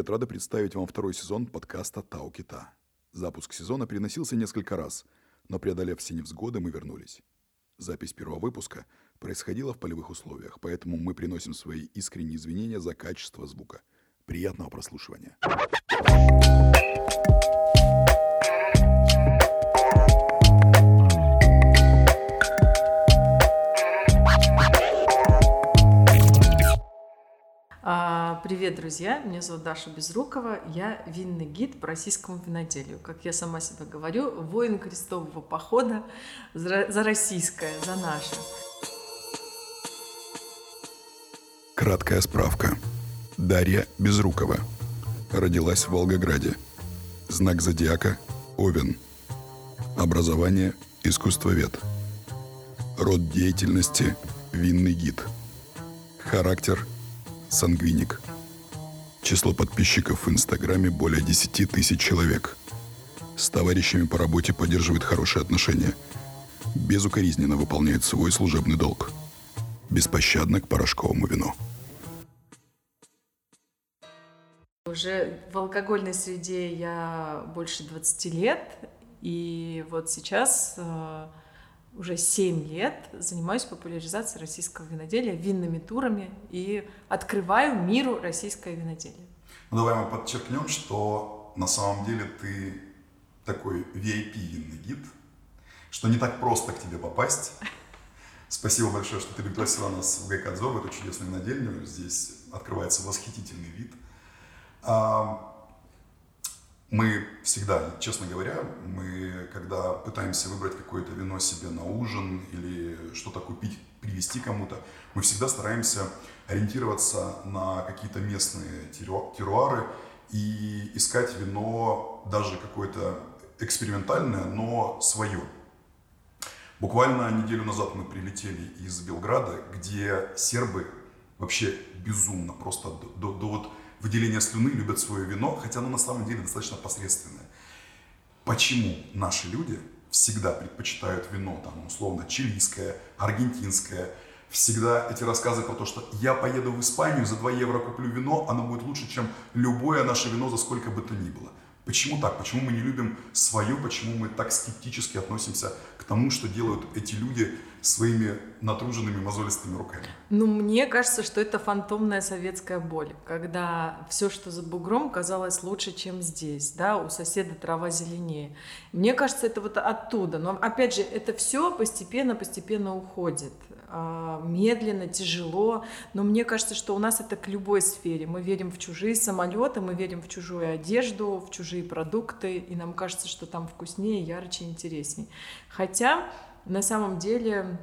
привет! Рада представить вам второй сезон подкаста «Тау Кита». Запуск сезона переносился несколько раз, но преодолев все невзгоды, мы вернулись. Запись первого выпуска происходила в полевых условиях, поэтому мы приносим свои искренние извинения за качество звука. Приятного прослушивания. Привет, друзья! Меня зовут Даша Безрукова. Я винный гид по российскому виноделию. Как я сама себе говорю, воин крестового похода за российское, за наше. Краткая справка. Дарья Безрукова. Родилась в Волгограде. Знак зодиака – Овен. Образование – искусствовед. Род деятельности – винный гид. Характер – сангвиник. Число подписчиков в Инстаграме более 10 тысяч человек. С товарищами по работе поддерживает хорошие отношения. Безукоризненно выполняет свой служебный долг. Беспощадно к порошковому вину. Уже в алкогольной среде я больше 20 лет, и вот сейчас э, уже 7 лет занимаюсь популяризацией российского виноделия, винными турами и открываю миру российское виноделие. Ну, давай мы подчеркнем, что на самом деле ты такой VIP винный гид, что не так просто к тебе попасть. Спасибо большое, что ты пригласила нас в Гайкадзор, в эту чудесную винодельню. Здесь открывается восхитительный вид. Мы всегда, честно говоря, мы, когда пытаемся выбрать какое-то вино себе на ужин или что-то купить, привезти кому-то, мы всегда стараемся ориентироваться на какие-то местные теруары и искать вино даже какое-то экспериментальное, но свое. Буквально неделю назад мы прилетели из Белграда, где сербы вообще безумно, просто до, до, до вот выделения слюны любят свое вино, хотя оно на самом деле достаточно посредственное. Почему наши люди всегда предпочитают вино, там, условно, чилийское, аргентинское, всегда эти рассказы про то, что я поеду в Испанию, за 2 евро куплю вино, оно будет лучше, чем любое наше вино за сколько бы то ни было. Почему так? Почему мы не любим свое? Почему мы так скептически относимся к тому, что делают эти люди своими натруженными мозолистыми руками? Ну, мне кажется, что это фантомная советская боль, когда все, что за бугром, казалось лучше, чем здесь, да, у соседа трава зеленее. Мне кажется, это вот оттуда. Но, опять же, это все постепенно-постепенно уходит. А, медленно, тяжело, но мне кажется, что у нас это к любой сфере. Мы верим в чужие самолеты, мы верим в чужую одежду, в чужие продукты, и нам кажется, что там вкуснее, ярче, интересней. Хотя на самом деле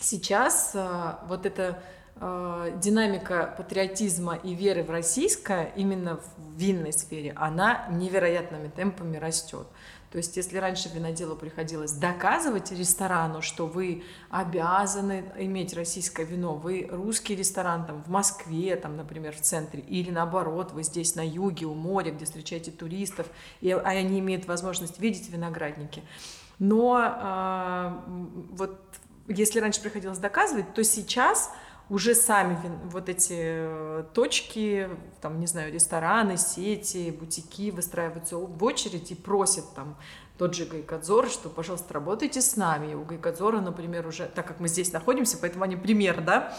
сейчас а, вот эта а, динамика патриотизма и веры в российское именно в винной сфере, она невероятными темпами растет. То есть, если раньше виноделу приходилось доказывать ресторану, что вы обязаны иметь российское вино, вы русский ресторан там в Москве, там, например, в центре, или наоборот, вы здесь на юге, у моря, где встречаете туристов, и они имеют возможность видеть виноградники. Но э, вот если раньше приходилось доказывать, то сейчас уже сами вот эти э, точки, там, не знаю, рестораны, сети, бутики выстраиваются в очередь и просят там тот же Гайкадзор, что, пожалуйста, работайте с нами. И у Гайкадзора, например, уже, так как мы здесь находимся, поэтому они пример, да,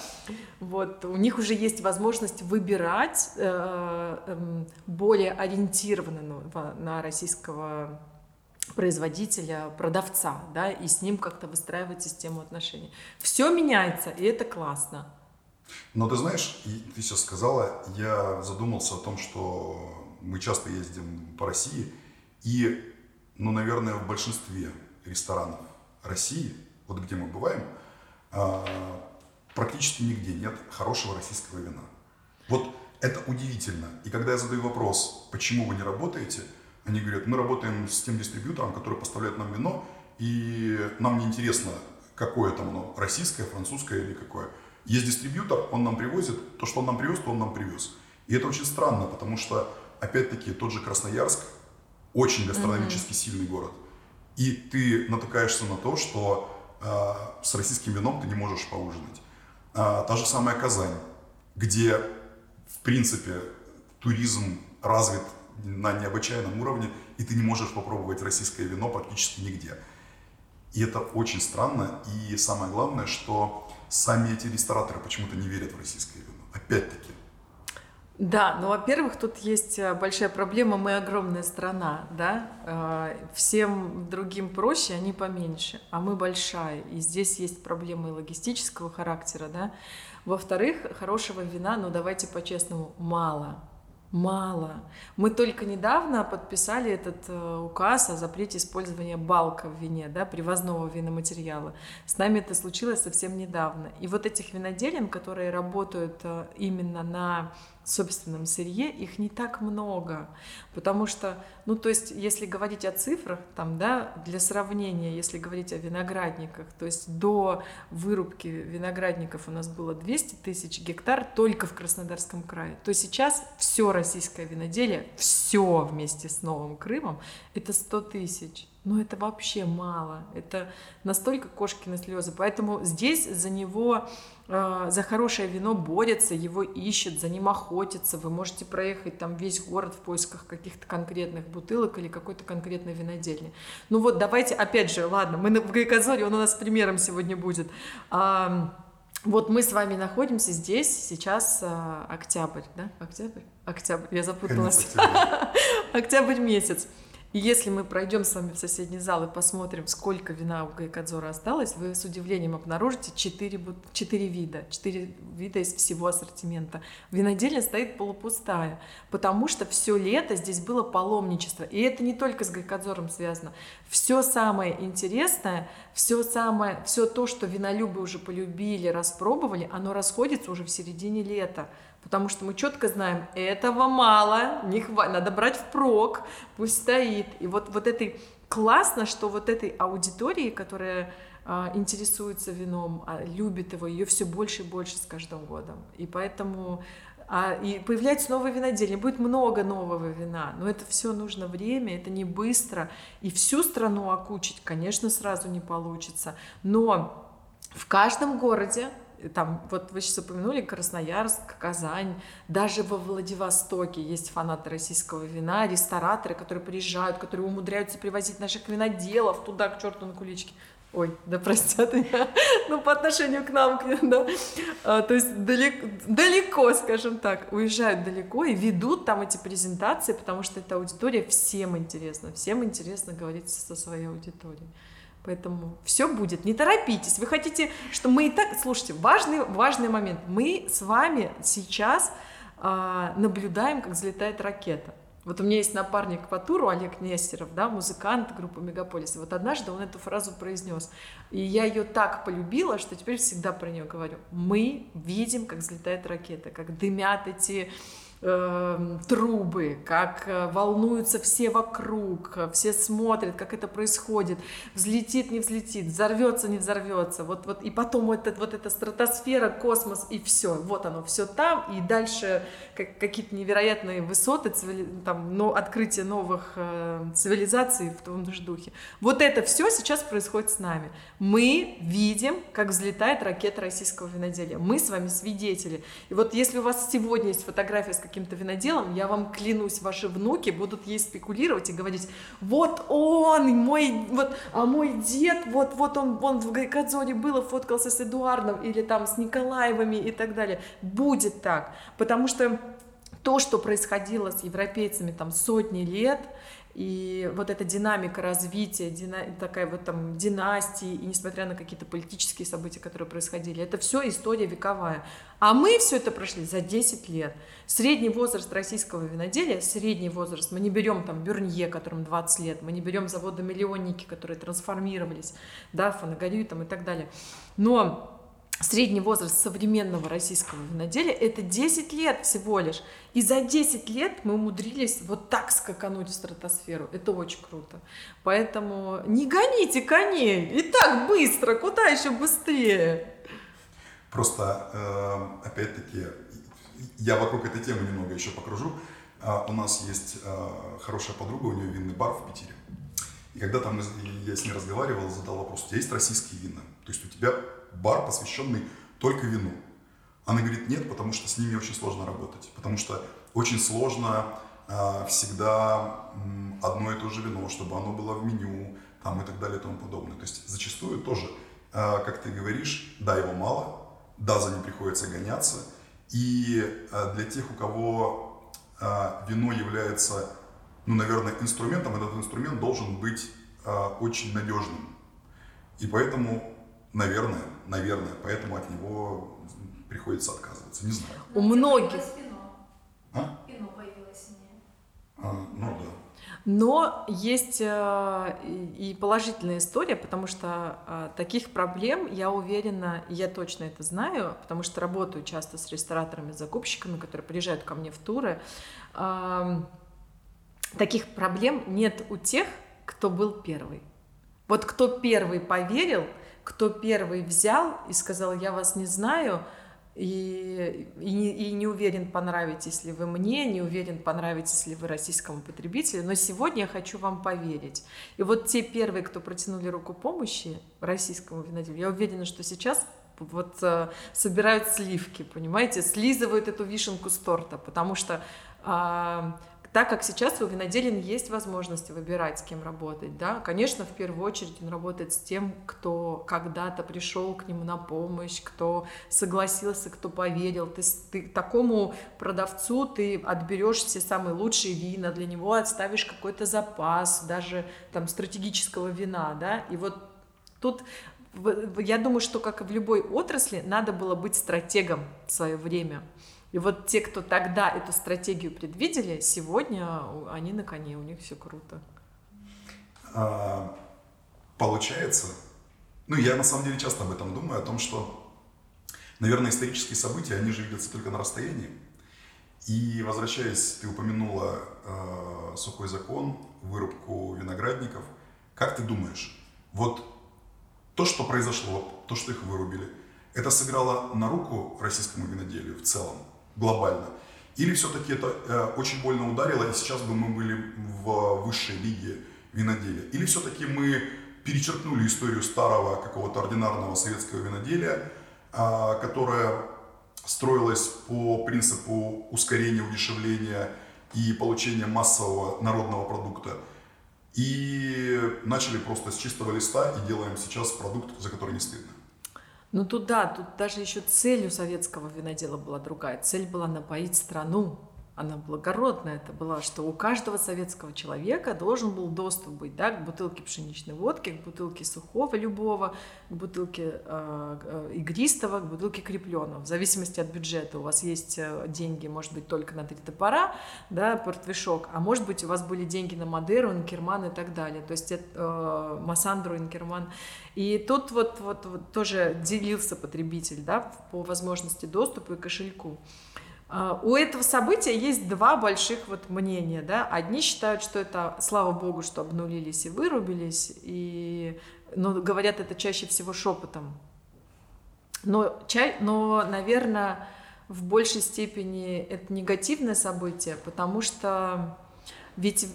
вот, у них уже есть возможность выбирать э, э, более ориентированного на российского производителя, продавца, да, и с ним как-то выстраивать систему отношений. Все меняется, и это классно. Но ты знаешь, ты сейчас сказала, я задумался о том, что мы часто ездим по России, и, ну, наверное, в большинстве ресторанов России, вот где мы бываем, а, практически нигде нет хорошего российского вина. Вот это удивительно. И когда я задаю вопрос, почему вы не работаете, они говорят, мы работаем с тем дистрибьютором, который поставляет нам вино, и нам не интересно, какое там оно, российское, французское или какое. Есть дистрибьютор, он нам привозит, то, что он нам привез, то он нам привез. И это очень странно, потому что, опять-таки, тот же Красноярск, очень гастрономически mm-hmm. сильный город. И ты натыкаешься на то, что э, с российским вином ты не можешь поужинать. А, та же самая Казань, где, в принципе, туризм развит на необычайном уровне, и ты не можешь попробовать российское вино практически нигде. И это очень странно. И самое главное, что сами эти рестораторы почему-то не верят в российское вино. Опять-таки. Да, ну, во-первых, тут есть э, большая проблема, мы огромная страна, да, э, всем другим проще, они поменьше, а мы большая, и здесь есть проблемы логистического характера, да. Во-вторых, хорошего вина, ну, давайте по-честному, мало, Мало. Мы только недавно подписали этот э, указ о запрете использования балка в вине, да, привозного виноматериала. С нами это случилось совсем недавно. И вот этих виноделин, которые работают э, именно на собственном сырье, их не так много, потому что, ну, то есть, если говорить о цифрах, там, да, для сравнения, если говорить о виноградниках, то есть до вырубки виноградников у нас было 200 тысяч гектар только в Краснодарском крае, то сейчас все российское виноделие, все вместе с Новым Крымом, это 100 тысяч. Ну, это вообще мало. Это настолько кошкины слезы. Поэтому здесь за него а, за хорошее вино борется, его ищет, за ним охотится. Вы можете проехать там весь город в поисках каких-то конкретных бутылок или какой-то конкретной винодельни. Ну вот, давайте, опять же, ладно, мы в Гайказоре, он у нас примером сегодня будет. А, вот мы с вами находимся здесь, сейчас а, октябрь, да? Октябрь? Октябрь, я запуталась. Октябрь месяц. И если мы пройдем с вами в соседний зал и посмотрим, сколько вина у Гайкадзора осталось, вы с удивлением обнаружите 4, 4 вида, 4 вида из всего ассортимента. Винодельня стоит полупустая, потому что все лето здесь было паломничество. И это не только с Гайкадзором связано. Все самое интересное, все самое, все то, что винолюбы уже полюбили, распробовали, оно расходится уже в середине лета. Потому что мы четко знаем, этого мало, не хватит, надо брать впрок, пусть стоит. И вот, вот этой классно, что вот этой аудитории, которая а, интересуется вином, а, любит его, ее все больше и больше с каждым годом. И поэтому а, и появляется новое винодельня, будет много нового вина, но это все нужно время, это не быстро, и всю страну окучить, конечно, сразу не получится, но в каждом городе там, вот вы сейчас упомянули Красноярск, Казань, даже во Владивостоке есть фанаты российского вина, рестораторы, которые приезжают, которые умудряются привозить наших виноделов туда, к черту на куличке. Ой, да простят меня, ну, по отношению к нам, да, а, то есть далеко, далеко, скажем так, уезжают далеко и ведут там эти презентации, потому что эта аудитория всем интересна, всем интересно говорить со своей аудиторией. Поэтому все будет, не торопитесь. Вы хотите, что мы и так... Слушайте, важный, важный момент. Мы с вами сейчас а, наблюдаем, как взлетает ракета. Вот у меня есть напарник по туру Олег Нестеров, да, музыкант группы Мегаполис. Вот однажды он эту фразу произнес. И я ее так полюбила, что теперь всегда про нее говорю. Мы видим, как взлетает ракета, как дымят эти э, трубы, как э, волнуются все вокруг, все смотрят, как это происходит, взлетит, не взлетит, взорвется, не взорвется, вот, вот, и потом вот, это, вот эта стратосфера, космос, и все, вот оно, все там, и дальше как, какие-то невероятные высоты, цивили, там, но, открытие новых э, цивилизаций в том же духе. Вот это все сейчас происходит с нами. Мы видим, как взлетает ракета российского виноделия. Мы с вами свидетели. И вот если у вас сегодня есть фотография с каким-то виноделом, я вам клянусь, ваши внуки будут ей спекулировать и говорить, вот он, мой, вот, а мой дед, вот, вот он, он в Гайкадзоне был, фоткался с Эдуардом или там с Николаевыми и так далее. Будет так, потому что то, что происходило с европейцами там сотни лет, и вот эта динамика развития, дина, такая вот там династии, и несмотря на какие-то политические события, которые происходили, это все история вековая. А мы все это прошли за 10 лет. Средний возраст российского виноделия, средний возраст, мы не берем там Бюрнье, которым 20 лет, мы не берем заводы миллионники, которые трансформировались, да, Фанагорию там и так далее. Но средний возраст современного российского виноделия это 10 лет всего лишь. И за 10 лет мы умудрились вот так скакануть в стратосферу. Это очень круто. Поэтому не гоните коней. И так быстро, куда еще быстрее? Просто, э, опять-таки, я вокруг этой темы немного еще покружу. А, у нас есть э, хорошая подруга, у нее винный бар в Питере. И когда там я с ней разговаривал, задал вопрос, у тебя есть российские вина? То есть у тебя бар, посвященный только вину. Она говорит, нет, потому что с ними очень сложно работать, потому что очень сложно а, всегда одно и то же вино, чтобы оно было в меню, там и так далее и тому подобное. То есть зачастую тоже, а, как ты говоришь, да, его мало, да, за ним приходится гоняться. И а, для тех, у кого вино является, ну, наверное, инструментом, этот инструмент должен быть очень надежным. И поэтому, наверное, наверное, поэтому от него приходится отказываться. Не знаю. У многих. А? Пино появилось не. А, ну да. Но есть э, и положительная история, потому что э, таких проблем, я уверена, я точно это знаю, потому что работаю часто с рестораторами, закупщиками, которые приезжают ко мне в туры. Эм, таких проблем нет у тех, кто был первый. Вот кто первый поверил, кто первый взял и сказал, я вас не знаю, и, и, не, и не уверен, понравитесь ли вы мне, не уверен, понравитесь ли вы российскому потребителю, но сегодня я хочу вам поверить. И вот те первые, кто протянули руку помощи российскому виноделю, я уверена, что сейчас вот э, собирают сливки, понимаете, слизывают эту вишенку с торта, потому что э, так как сейчас у виноделин есть возможность выбирать, с кем работать, да, конечно, в первую очередь он работает с тем, кто когда-то пришел к нему на помощь, кто согласился, кто поверил. Ты, ты такому продавцу ты отберешь все самые лучшие вина, для него отставишь какой-то запас, даже там стратегического вина, да, и вот тут я думаю, что как и в любой отрасли, надо было быть стратегом в свое время. И вот те, кто тогда эту стратегию предвидели, сегодня они на коне, у них все круто. А, получается, ну я на самом деле часто об этом думаю, о том, что, наверное, исторические события, они же видятся только на расстоянии. И возвращаясь, ты упомянула э, сухой закон, вырубку виноградников. Как ты думаешь, вот то, что произошло, то, что их вырубили, это сыграло на руку российскому виноделию в целом? Глобально. Или все-таки это э, очень больно ударило, и сейчас бы мы были в высшей лиге виноделия. Или все-таки мы перечеркнули историю старого какого-то ординарного советского виноделия, э, которая строилась по принципу ускорения, удешевления и получения массового народного продукта. И начали просто с чистого листа и делаем сейчас продукт, за который не стыдно. Ну тут да, тут даже еще целью советского винодела была другая. Цель была напоить страну, она благородная это была, что у каждого советского человека должен был доступ быть да, к бутылке пшеничной водки, к бутылке сухого любого, к бутылке э, э, игристого, к бутылке крепленного. В зависимости от бюджета у вас есть э, деньги, может быть, только на три топора, да, портвишок, а может быть, у вас были деньги на Мадеру, Инкерман и так далее, то есть э, Массандру, Инкерман. И тут вот, вот, вот тоже делился потребитель да, по возможности доступа и кошельку. А, у этого события есть два больших вот мнения, да. Одни считают, что это, слава богу, что обнулились и вырубились, и, но говорят это чаще всего шепотом. Но, чай, но, наверное, в большей степени это негативное событие, потому что ведь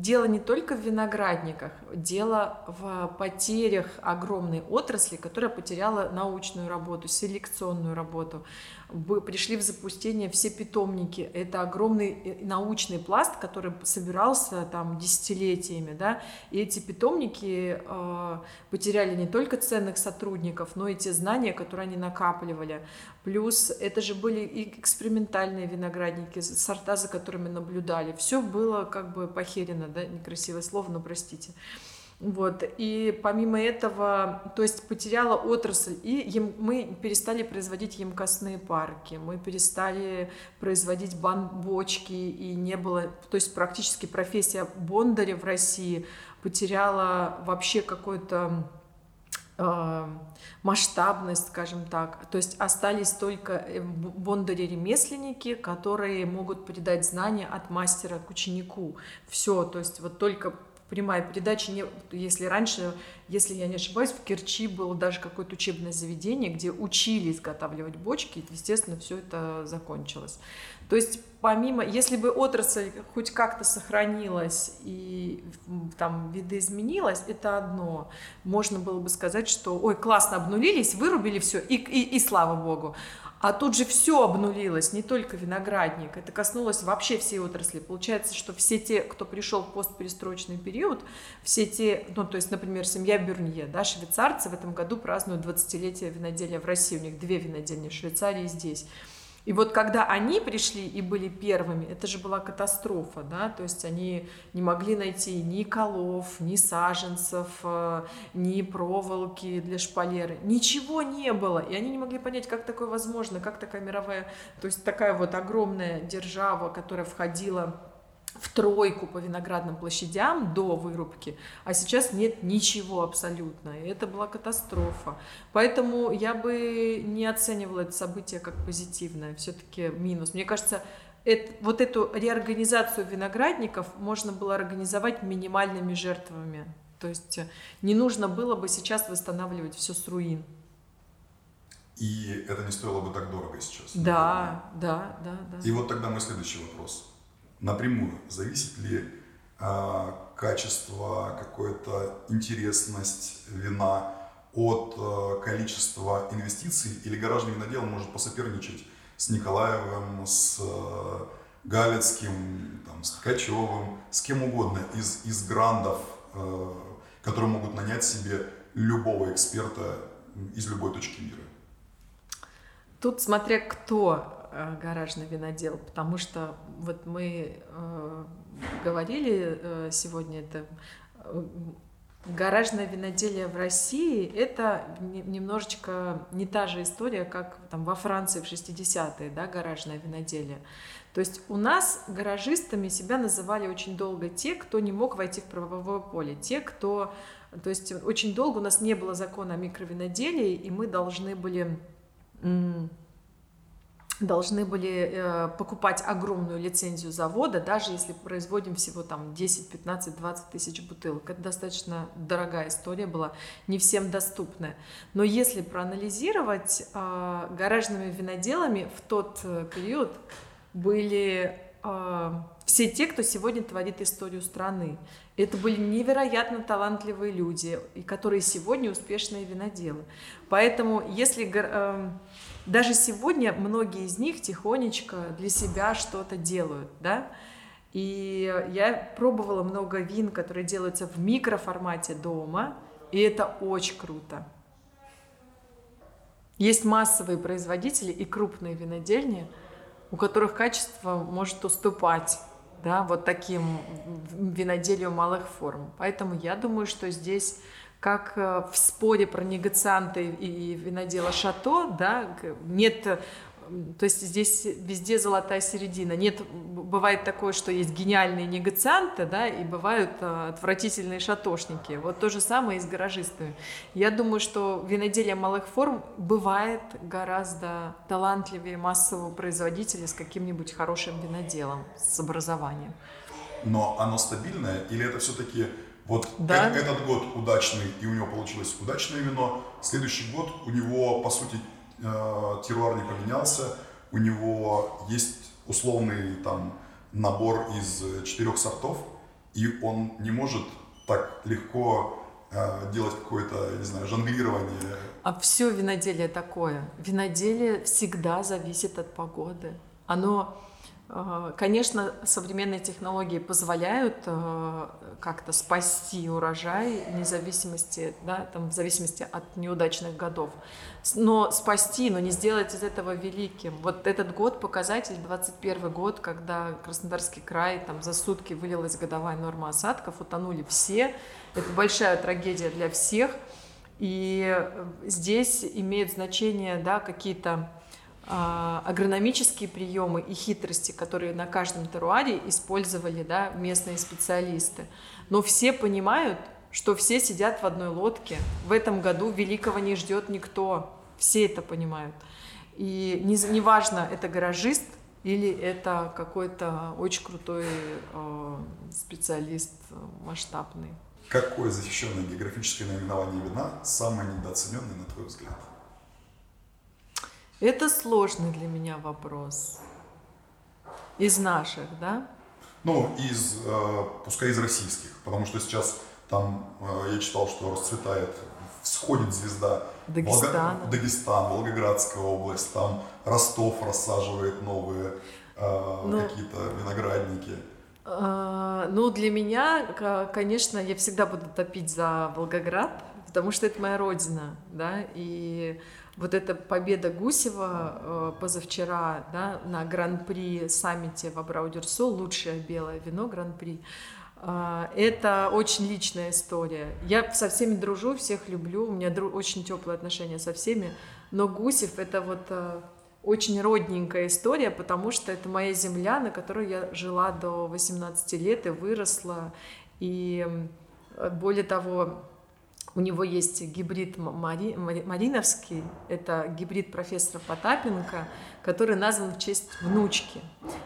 дело не только в виноградниках, дело в потерях огромной отрасли, которая потеряла научную работу, селекционную работу. Пришли в запустение все питомники. Это огромный э, научный пласт, который собирался там десятилетиями. Да? И эти питомники э, потеряли не только ценных сотрудников, но и те знания, которые они накапливали. Плюс это же были и экспериментальные виноградники, сорта, за которыми наблюдали. Все было как бы похерено, да, некрасивое слово, но простите. Вот. И помимо этого, то есть потеряла отрасль, и мы перестали производить емкостные парки, мы перестали производить бочки, и не было, то есть практически профессия бондаря в России потеряла вообще какой-то Э, масштабность, скажем так. То есть остались только э, бондари-ремесленники, которые могут передать знания от мастера к ученику. Все, то есть вот только прямая передача, не, если раньше, если я не ошибаюсь, в Керчи было даже какое-то учебное заведение, где учили изготавливать бочки, и, естественно, все это закончилось. То есть помимо, если бы отрасль хоть как-то сохранилась и там видоизменилась, это одно. Можно было бы сказать, что ой, классно обнулились, вырубили все, и, и, и слава богу. А тут же все обнулилось, не только виноградник. Это коснулось вообще всей отрасли. Получается, что все те, кто пришел в постперестроечный период, все те, ну, то есть, например, семья Бюрнье, да, швейцарцы в этом году празднуют 20-летие виноделия в России. У них две винодельни в Швейцарии и здесь. И вот когда они пришли и были первыми, это же была катастрофа, да, то есть они не могли найти ни колов, ни саженцев, э, ни проволоки для шпалеры, ничего не было, и они не могли понять, как такое возможно, как такая мировая, то есть такая вот огромная держава, которая входила в тройку по виноградным площадям до вырубки, а сейчас нет ничего абсолютно. И это была катастрофа. Поэтому я бы не оценивала это событие как позитивное, все-таки минус. Мне кажется, это, вот эту реорганизацию виноградников можно было организовать минимальными жертвами. То есть не нужно было бы сейчас восстанавливать все с руин. И это не стоило бы так дорого сейчас. Да, да, да, да. И вот тогда мой следующий вопрос напрямую, зависит ли э, качество, какая-то интересность вина от э, количества инвестиций, или гаражный винодел может посоперничать с Николаевым, с э, Галицким, там, с Ткачевым, с кем угодно из, из грандов, э, которые могут нанять себе любого эксперта из любой точки мира. Тут смотря кто гаражный винодел, потому что вот мы э, говорили э, сегодня, это э, гаражное виноделие в России это немножечко не та же история, как там во Франции в 60-е, да, гаражное виноделие. То есть у нас гаражистами себя называли очень долго те, кто не мог войти в правовое поле, те, кто... То есть очень долго у нас не было закона о микровиноделии, и мы должны были должны были э, покупать огромную лицензию завода, даже если производим всего там 10, 15, 20 тысяч бутылок. Это достаточно дорогая история была, не всем доступная. Но если проанализировать, э, гаражными виноделами в тот э, период были э, все те, кто сегодня творит историю страны. Это были невероятно талантливые люди, которые сегодня успешные виноделы. Поэтому если... Э, даже сегодня многие из них тихонечко для себя что-то делают, да, и я пробовала много вин, которые делаются в микроформате дома, и это очень круто. Есть массовые производители и крупные винодельни, у которых качество может уступать да, вот таким виноделию малых форм. Поэтому я думаю, что здесь как э, в споре про негацианты и винодела Шато, да, нет то есть здесь везде золотая середина. Нет, бывает такое, что есть гениальные негацианты, да, и бывают а, отвратительные шатошники. Вот то же самое и с гаражистами. Я думаю, что виноделие малых форм бывает гораздо талантливее массового производителя с каким-нибудь хорошим виноделом, с образованием. Но оно стабильное или это все-таки вот да. э- этот год удачный, и у него получилось удачное вино. Следующий год у него, по сути, э- теруар не поменялся. У него есть условный там набор из четырех сортов, и он не может так легко э, делать какое-то, не знаю, жонглирование. А все виноделие такое. Виноделие всегда зависит от погоды. Оно Конечно, современные технологии позволяют э, как-то спасти урожай вне зависимости, да, там, в зависимости от неудачных годов. Но спасти, но не сделать из этого великим. Вот этот год показатель, 21 год, когда Краснодарский край там за сутки вылилась годовая норма осадков, утонули все. Это большая трагедия для всех. И э, здесь имеют значение да, какие-то а, агрономические приемы и хитрости, которые на каждом теруаре использовали да, местные специалисты. Но все понимают, что все сидят в одной лодке. В этом году великого не ждет никто. Все это понимают. И неважно, не это гаражист или это какой-то очень крутой э, специалист масштабный. Какое защищенное географическое наименование вина самое недооцененное, на твой взгляд? Это сложный для меня вопрос. Из наших, да? Ну, из, э, пускай из российских, потому что сейчас там э, я читал, что расцветает всходит звезда. Дагестана. Волга... Дагестан, Волгоградская область, там Ростов рассаживает новые э, ну, какие-то виноградники. Э, ну, для меня, конечно, я всегда буду топить за Волгоград, потому что это моя родина, да, и вот эта победа Гусева э, позавчера да, на гран-при саммите в Абрау-Дюрсо, лучшее белое вино гран-при, э, это очень личная история. Я со всеми дружу, всех люблю, у меня очень теплые отношения со всеми, но Гусев это вот э, очень родненькая история, потому что это моя земля, на которой я жила до 18 лет и выросла. И более того, у него есть гибрид Мари, Мариновский, это гибрид профессора Потапенко, который назван в честь внучки.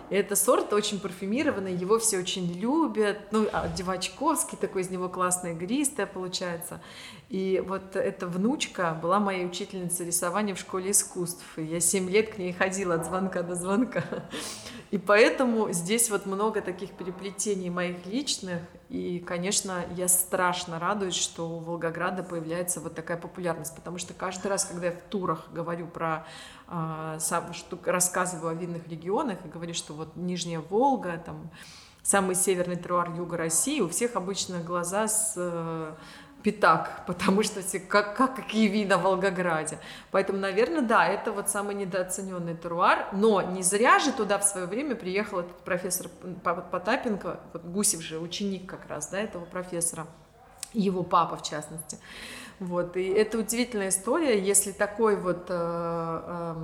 И это сорт очень парфюмированный, его все очень любят. Ну, а Девачковский такой из него классная игристая получается. И вот эта внучка была моей учительницей рисования в школе искусств. И я семь лет к ней ходила от звонка до звонка. И поэтому здесь вот много таких переплетений моих личных. И, конечно, я страшно радуюсь, что у Волгограда появляется вот такая популярность. Потому что каждый раз, когда я в турах говорю про сам, что рассказываю о винных регионах и говорю, что вот Нижняя Волга, там самый северный теруар юга России, у всех обычно глаза с э, пятак, потому что как, как, какие вина в Волгограде. Поэтому, наверное, да, это вот самый недооцененный теруар, но не зря же туда в свое время приехал этот профессор Потапенко, вот Гусев же, ученик как раз, да, этого профессора, его папа в частности. Вот, и это удивительная история, если такой вот э, э,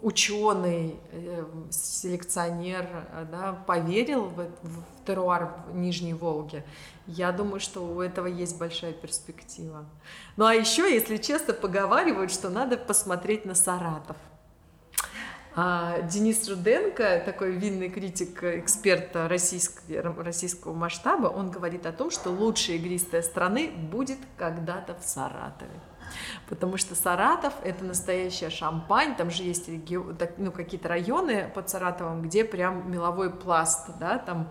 ученый, э, селекционер да, поверил в, в теруар в Нижней Волге, я думаю, что у этого есть большая перспектива. Ну а еще, если честно, поговаривают, что надо посмотреть на Саратов. А Денис Руденко, такой винный критик, эксперт российского, российского масштаба, он говорит о том, что лучшая игристая страны будет когда-то в Саратове. Потому что Саратов — это настоящая шампань, там же есть регион, ну, какие-то районы под Саратовом, где прям меловой пласт, да, там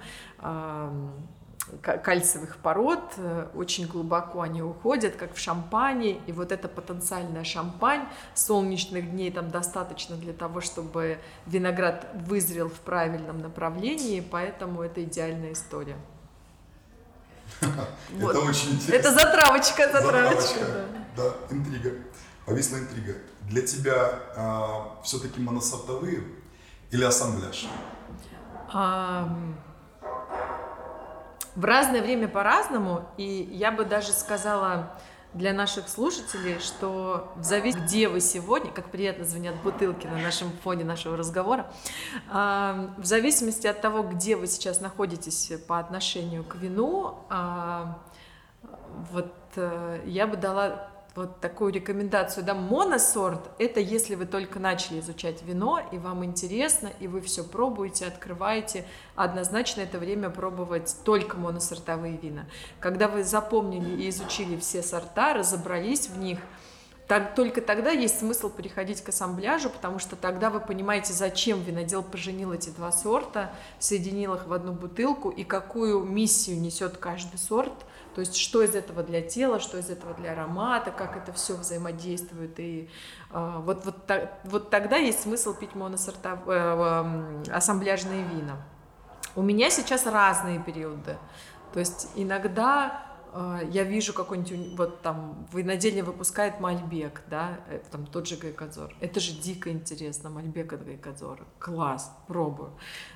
кальциевых пород, э, очень глубоко они уходят, как в шампане, и вот эта потенциальная шампань, солнечных дней там достаточно для того, чтобы виноград вызрел в правильном направлении, поэтому это идеальная история. Это очень интересно. Это затравочка, затравочка. Да, интрига. Повисла интрига. Для тебя а, все-таки моносортовые или ассамбляж? В разное время по-разному, и я бы даже сказала для наших слушателей, что в зависимости, где вы сегодня, как приятно звонят бутылки на нашем фоне нашего разговора, в зависимости от того, где вы сейчас находитесь по отношению к вину, а, вот э, я бы дала вот такую рекомендацию, да, моносорт, это если вы только начали изучать вино, и вам интересно, и вы все пробуете, открываете, однозначно это время пробовать только моносортовые вина. Когда вы запомнили и изучили все сорта, разобрались в них, так, только тогда есть смысл переходить к ассамбляжу, потому что тогда вы понимаете, зачем винодел поженил эти два сорта, соединил их в одну бутылку и какую миссию несет каждый сорт – то есть что из этого для тела, что из этого для аромата, как это все взаимодействует. И э, вот, вот, так, вот тогда есть смысл пить моносортов, э, э, ассамбляжные вина. У меня сейчас разные периоды. То есть иногда э, я вижу какой-нибудь, вот там, винодельня выпускает Мальбек, да, там тот же Гайкадзор. Это же дико интересно, Мальбек от Гайкадзора. Класс, пробую.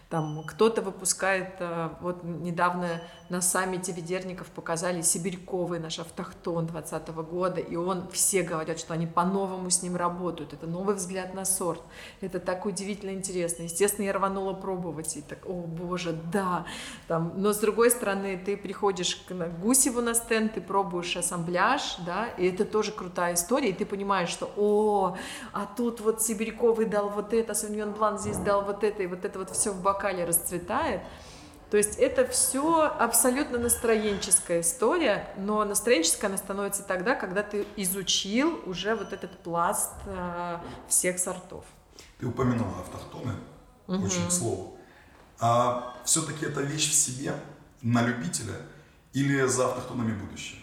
Там кто-то выпускает, э, вот недавно на саммите ведерников показали Сибирьковый, наш автохтон 2020 года, и он, все говорят, что они по-новому с ним работают, это новый взгляд на сорт, это так удивительно интересно. Естественно, я рванула пробовать, и так, о боже, да. Там, но с другой стороны, ты приходишь к Гусеву на стенд, ты пробуешь ассамбляж, да, и это тоже крутая история, и ты понимаешь, что, о, а тут вот Сибирьковый дал вот это, Савиньон Блан здесь дал вот это, и вот это вот все в бокале бокале расцветает. То есть это все абсолютно настроенческая история, но настроенческая она становится тогда, когда ты изучил уже вот этот пласт э, всех сортов. Ты упомянула автохтоны, угу. очень к слову. А все-таки это вещь в себе на любителя или за автохтонами будущее?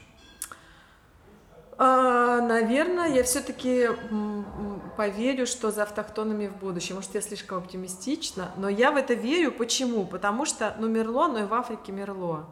А, наверное, я все-таки поверю, что за автохтонами в будущем. Может, я слишком оптимистична, но я в это верю. Почему? Потому что, ну, Мерло, но и в Африке Мерло.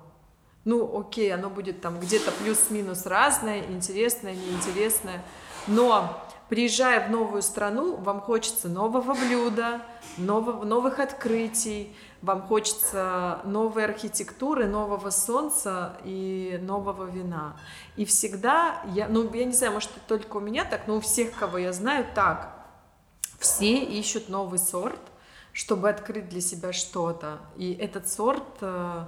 Ну, окей, оно будет там где-то плюс-минус разное, интересное, неинтересное, но приезжая в новую страну, вам хочется нового блюда, нового, новых открытий, вам хочется новой архитектуры, нового солнца и нового вина. И всегда, я, ну, я не знаю, может, только у меня так, но у всех, кого я знаю, так. Все ищут новый сорт, чтобы открыть для себя что-то. И этот сорт э,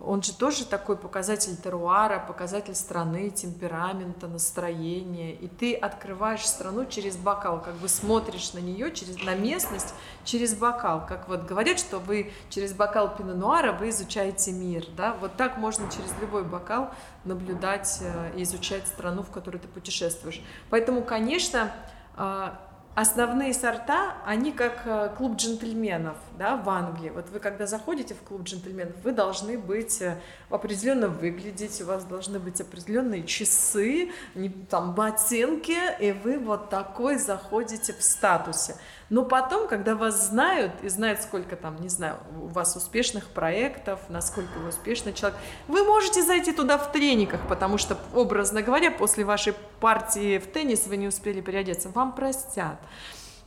он же тоже такой показатель теруара, показатель страны, темперамента, настроения. И ты открываешь страну через бокал, как бы смотришь на нее, через, на местность через бокал. Как вот говорят, что вы через бокал пино-нуара вы изучаете мир. Да? Вот так можно через любой бокал наблюдать э, и изучать страну, в которой ты путешествуешь. Поэтому, конечно, а, основные сорта, они как э, клуб джентльменов да, в Англии. Вот вы когда заходите в клуб джентльменов, вы должны быть э, определенно выглядеть, у вас должны быть определенные часы, не, там ботинки, и вы вот такой заходите в статусе. Но потом, когда вас знают и знают, сколько там, не знаю, у вас успешных проектов, насколько вы успешный человек, вы можете зайти туда в трениках, потому что, образно говоря, после вашей партии в теннис вы не успели переодеться, вам простят.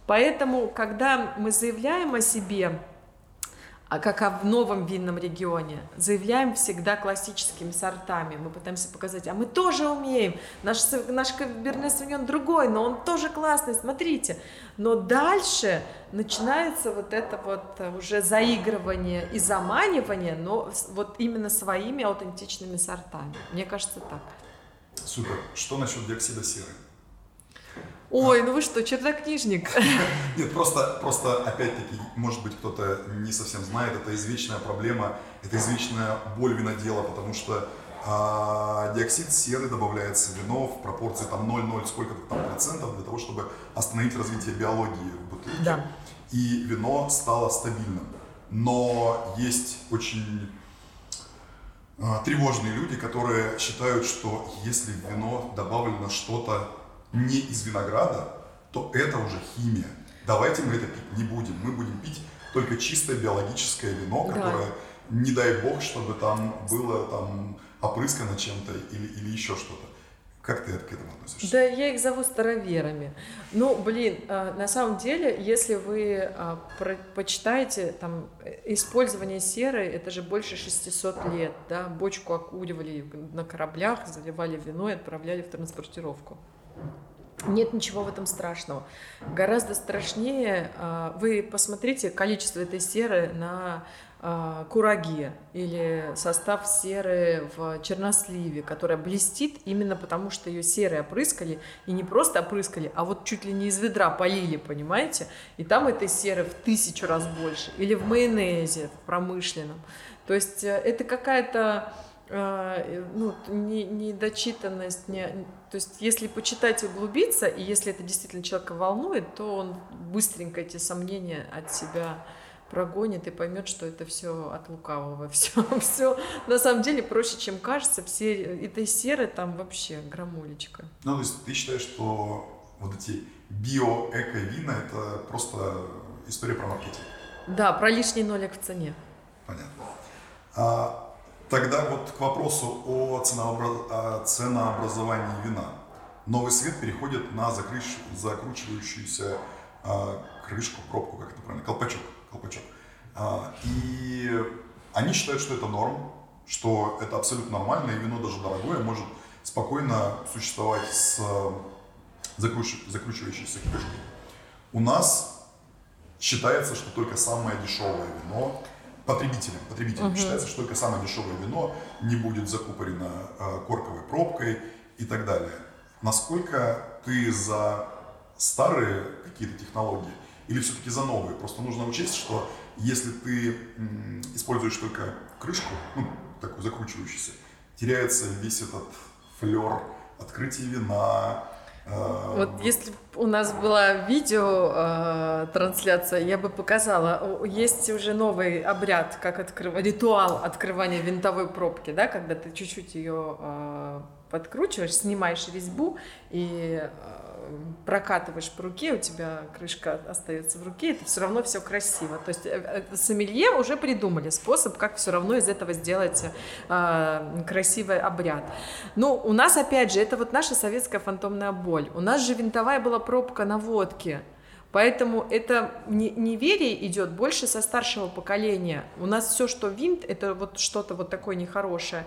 Поэтому, когда мы заявляем о себе, а как о новом винном регионе. Заявляем всегда классическими сортами. Мы пытаемся показать, а мы тоже умеем. Наш, наш Каберне Савиньон другой, но он тоже классный, смотрите. Но дальше начинается вот это вот уже заигрывание и заманивание, но вот именно своими аутентичными сортами. Мне кажется так. Супер. Что насчет диоксида серы? Ой, ну вы что, чернокнижник? Нет, просто, просто опять-таки, может быть, кто-то не совсем знает, это извечная проблема, это извечная боль винодела, потому что а, диоксид серы добавляется в вино в пропорции там 0,0 сколько-то там процентов для того, чтобы остановить развитие биологии в бутылке. Да. И вино стало стабильным. Но есть очень а, тревожные люди, которые считают, что если в вино добавлено что-то не из винограда, то это уже химия. Давайте мы это пить не будем. Мы будем пить только чистое биологическое вино, которое, да. не дай бог, чтобы там было там опрыскано чем-то или, или еще что-то. Как ты к этому относишься? Да, я их зову староверами. Ну, блин, а, на самом деле, если вы а, почитаете, там, использование серы, это же больше 600 лет, да, бочку окуривали на кораблях, заливали вино и отправляли в транспортировку. Нет ничего в этом страшного. Гораздо страшнее, а, вы посмотрите количество этой серы на а, кураге или состав серы в черносливе, которая блестит именно потому, что ее серой опрыскали, и не просто опрыскали, а вот чуть ли не из ведра полили, понимаете? И там этой серы в тысячу раз больше. Или в майонезе, в промышленном. То есть э, это какая-то а, ну, не, недочитанность, не, то есть если почитать и углубиться, и если это действительно человека волнует, то он быстренько эти сомнения от себя прогонит и поймет, что это все от лукавого, все, все на самом деле проще, чем кажется, все этой серы там вообще громулечка. Ну, то есть ты считаешь, что вот эти био-эко-вина это просто история про маркетинг? Да, про лишний нолик в цене. Понятно. А, Тогда вот к вопросу о, ценообразовании вина. Новый свет переходит на закрыш... закручивающуюся а, крышку, пробку, как это правильно, колпачок. колпачок. А, и они считают, что это норм, что это абсолютно нормально, и вино даже дорогое может спокойно существовать с закруч... закручивающейся крышкой. У нас считается, что только самое дешевое вино потребителям. Потребителям угу. считается, что только самое дешевое вино не будет закупорено э, корковой пробкой и так далее. Насколько ты за старые какие-то технологии или все-таки за новые? Просто нужно учесть, что если ты используешь только крышку, ну, такую закручивающуюся, теряется весь этот флер открытия вина, Вот если у нас была видео э, трансляция, я бы показала. Есть уже новый обряд, как открывать, ритуал открывания винтовой пробки, да, когда ты чуть-чуть ее э, подкручиваешь, снимаешь резьбу и э, прокатываешь по руке, у тебя крышка остается в руке, это все равно все красиво. То есть э, э, сомелье уже придумали способ, как все равно из этого сделать э, красивый обряд. Ну, у нас, опять же, это вот наша советская фантомная боль. У нас же винтовая была пробка на водке. Поэтому это неверие идет больше со старшего поколения. У нас все, что винт, это вот что-то вот такое нехорошее.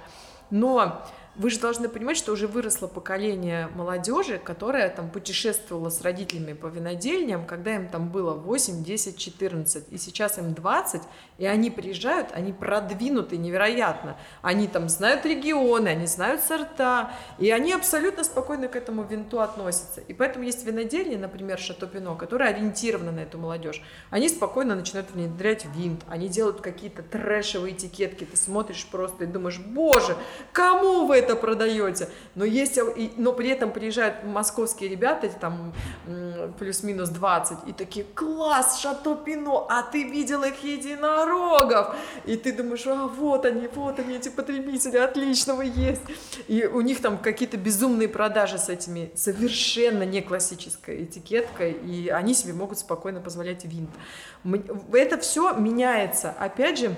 Но вы же должны понимать, что уже выросло поколение молодежи, которая там путешествовала с родителями по винодельням, когда им там было 8, 10, 14, и сейчас им 20, и они приезжают, они продвинуты невероятно. Они там знают регионы, они знают сорта, и они абсолютно спокойно к этому винту относятся. И поэтому есть винодельни, например, Шато Пино, которые ориентированы на эту молодежь. Они спокойно начинают внедрять винт, они делают какие-то трэшевые этикетки, ты смотришь просто и думаешь, боже, кому вы это продаете? Но есть, но при этом приезжают московские ребята, там плюс-минус 20, и такие, класс, Шато Пино, а ты видел их единорог? единорогов. И ты думаешь, а вот они, вот они, эти потребители, отлично вы есть. И у них там какие-то безумные продажи с этими совершенно не классической этикеткой, и они себе могут спокойно позволять винт. Это все меняется. Опять же,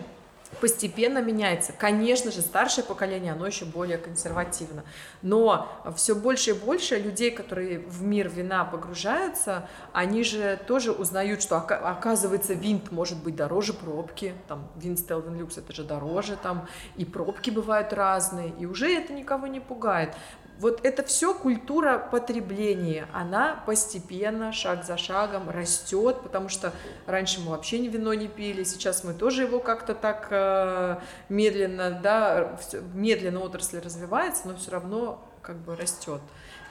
постепенно меняется. Конечно же, старшее поколение, оно еще более консервативно. Но все больше и больше людей, которые в мир вина погружаются, они же тоже узнают, что оказывается винт может быть дороже пробки. Там вин Стелвин Люкс это же дороже, там и пробки бывают разные, и уже это никого не пугает. Вот это все культура потребления, она постепенно, шаг за шагом растет, потому что раньше мы вообще вино не пили, сейчас мы тоже его как-то так э, медленно, да, медленно отрасль развивается, но все равно как бы растет.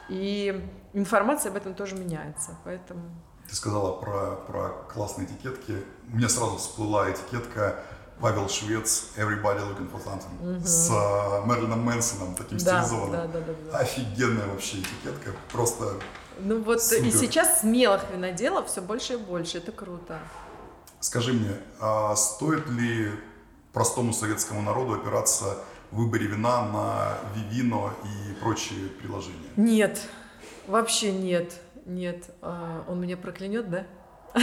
И информация об этом тоже меняется, поэтому... Ты сказала про, про классные этикетки. Мне сразу всплыла этикетка Павел Швец, Everybody Looking for Something, угу. с uh, Мэрилином Мэнсоном, таким да, стилизованным. Да, да, да, да. Офигенная вообще этикетка, просто Ну вот супер. и сейчас смелых виноделов все больше и больше, это круто. Скажи мне, а стоит ли простому советскому народу опираться в выборе вина на Вивино и прочие приложения? Нет, вообще нет, нет. А, он меня проклянет, да?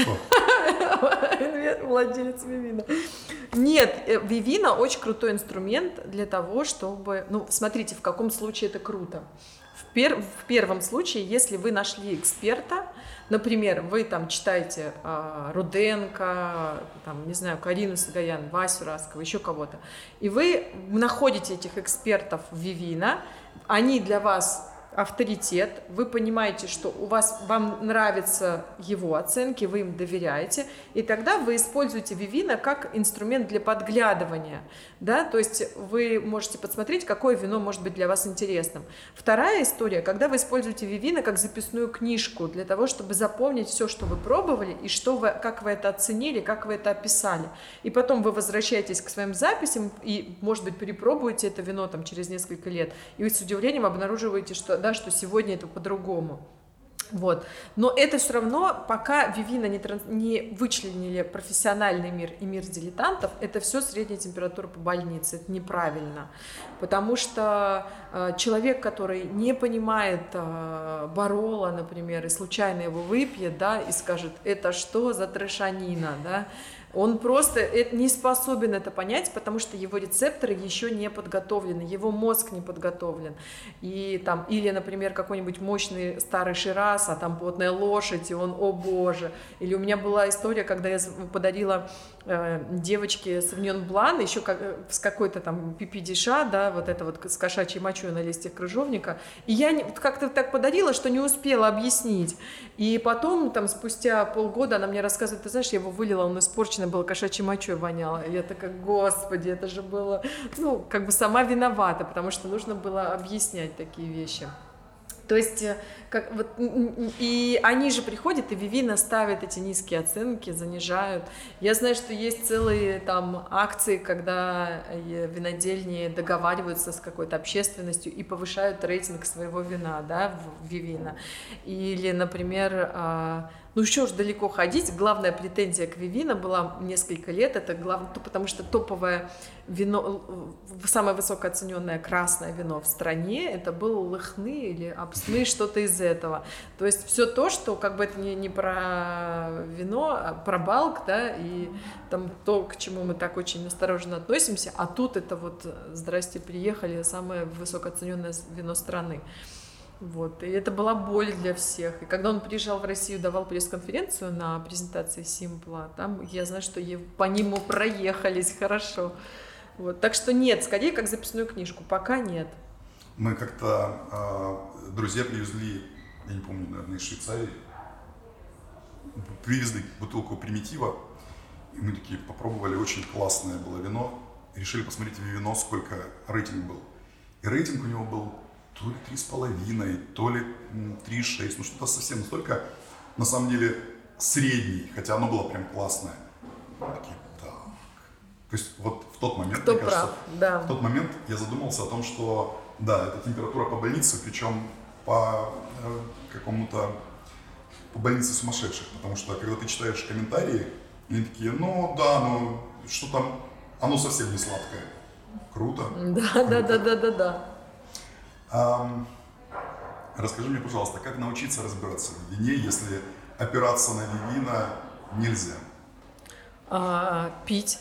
Владелец Вивина. Нет, э, Вивина очень крутой инструмент для того, чтобы... Ну, смотрите, в каком случае это круто. В, пер... в первом случае, если вы нашли эксперта, например, вы там читаете э, Руденко, там, не знаю, Карину Сагаян, Васю Раскова, еще кого-то, и вы находите этих экспертов в Вивина, они для вас авторитет, вы понимаете, что у вас, вам нравятся его оценки, вы им доверяете, и тогда вы используете Вивина как инструмент для подглядывания, да, то есть вы можете подсмотреть, какое вино может быть для вас интересным. Вторая история, когда вы используете Вивина как записную книжку для того, чтобы запомнить все, что вы пробовали, и что вы, как вы это оценили, как вы это описали. И потом вы возвращаетесь к своим записям и, может быть, перепробуете это вино там через несколько лет, и вы с удивлением обнаруживаете, что да, что сегодня это по-другому. Вот. Но это все равно, пока Вивина не, транс... не вычленили профессиональный мир и мир дилетантов, это все средняя температура по больнице. Это неправильно. Потому что э, человек, который не понимает э, Барола, например, и случайно его выпьет, да, и скажет, это что за трешанина, да, он просто не способен это понять, потому что его рецепторы еще не подготовлены, его мозг не подготовлен. И там, или, например, какой-нибудь мощный старый Шираз, а там потная лошадь, и он, о боже. Или у меня была история, когда я подарила э, девочке Савиньон Блан, еще как, э, с какой-то там пипидиша, да, вот это вот с кошачьей мочой на листьях крыжовника. И я как-то так подарила, что не успела объяснить. И потом, там, спустя полгода она мне рассказывает, ты знаешь, я его вылила, он испорченный было, кошачьей мочой воняло. И я такая, господи, это же было, ну, как бы сама виновата, потому что нужно было объяснять такие вещи. То есть, э, как, вот, и они же приходят, и Вивина ставит эти низкие оценки, занижают. Я знаю, что есть целые там акции, когда э, винодельни договариваются с какой-то общественностью и повышают рейтинг своего вина, да, в Вивина. Или, например, а, ну еще уж далеко ходить. Главная претензия к Вивина была несколько лет. Это главное, потому что топовое вино, самое высокооцененное красное вино в стране, это был лыхны или абсны, что-то из этого. То есть все то, что как бы это не, не про вино, а про балк, да, и там то, к чему мы так очень осторожно относимся, а тут это вот, здрасте, приехали, самое высокооцененное вино страны. Вот. И это была боль для всех. И когда он приезжал в Россию, давал пресс-конференцию на презентации Симпла, там я знаю, что по нему проехались хорошо. Вот. Так что нет, скорее как записную книжку, пока нет. Мы как-то э, друзья привезли, я не помню, наверное, из Швейцарии, привезли бутылку примитива, и мы такие попробовали, очень классное было вино, решили посмотреть вино, сколько рейтинг был. И рейтинг у него был то ли три с половиной, то ли три шесть, ну что-то совсем настолько, на самом деле, средний, хотя оно было прям классное. Такие, так. То есть вот в тот момент, Кто мне прав, кажется, да. в тот момент я задумался о том, что да, это температура по больнице, причем по э, какому-то по больнице сумасшедших, потому что когда ты читаешь комментарии, они такие, ну да, ну что там, оно совсем не сладкое. Круто. Да, круто. да, да, да, да, да. Um, расскажи мне, пожалуйста, как научиться разбираться в вине, если опираться на вина нельзя? А, пить.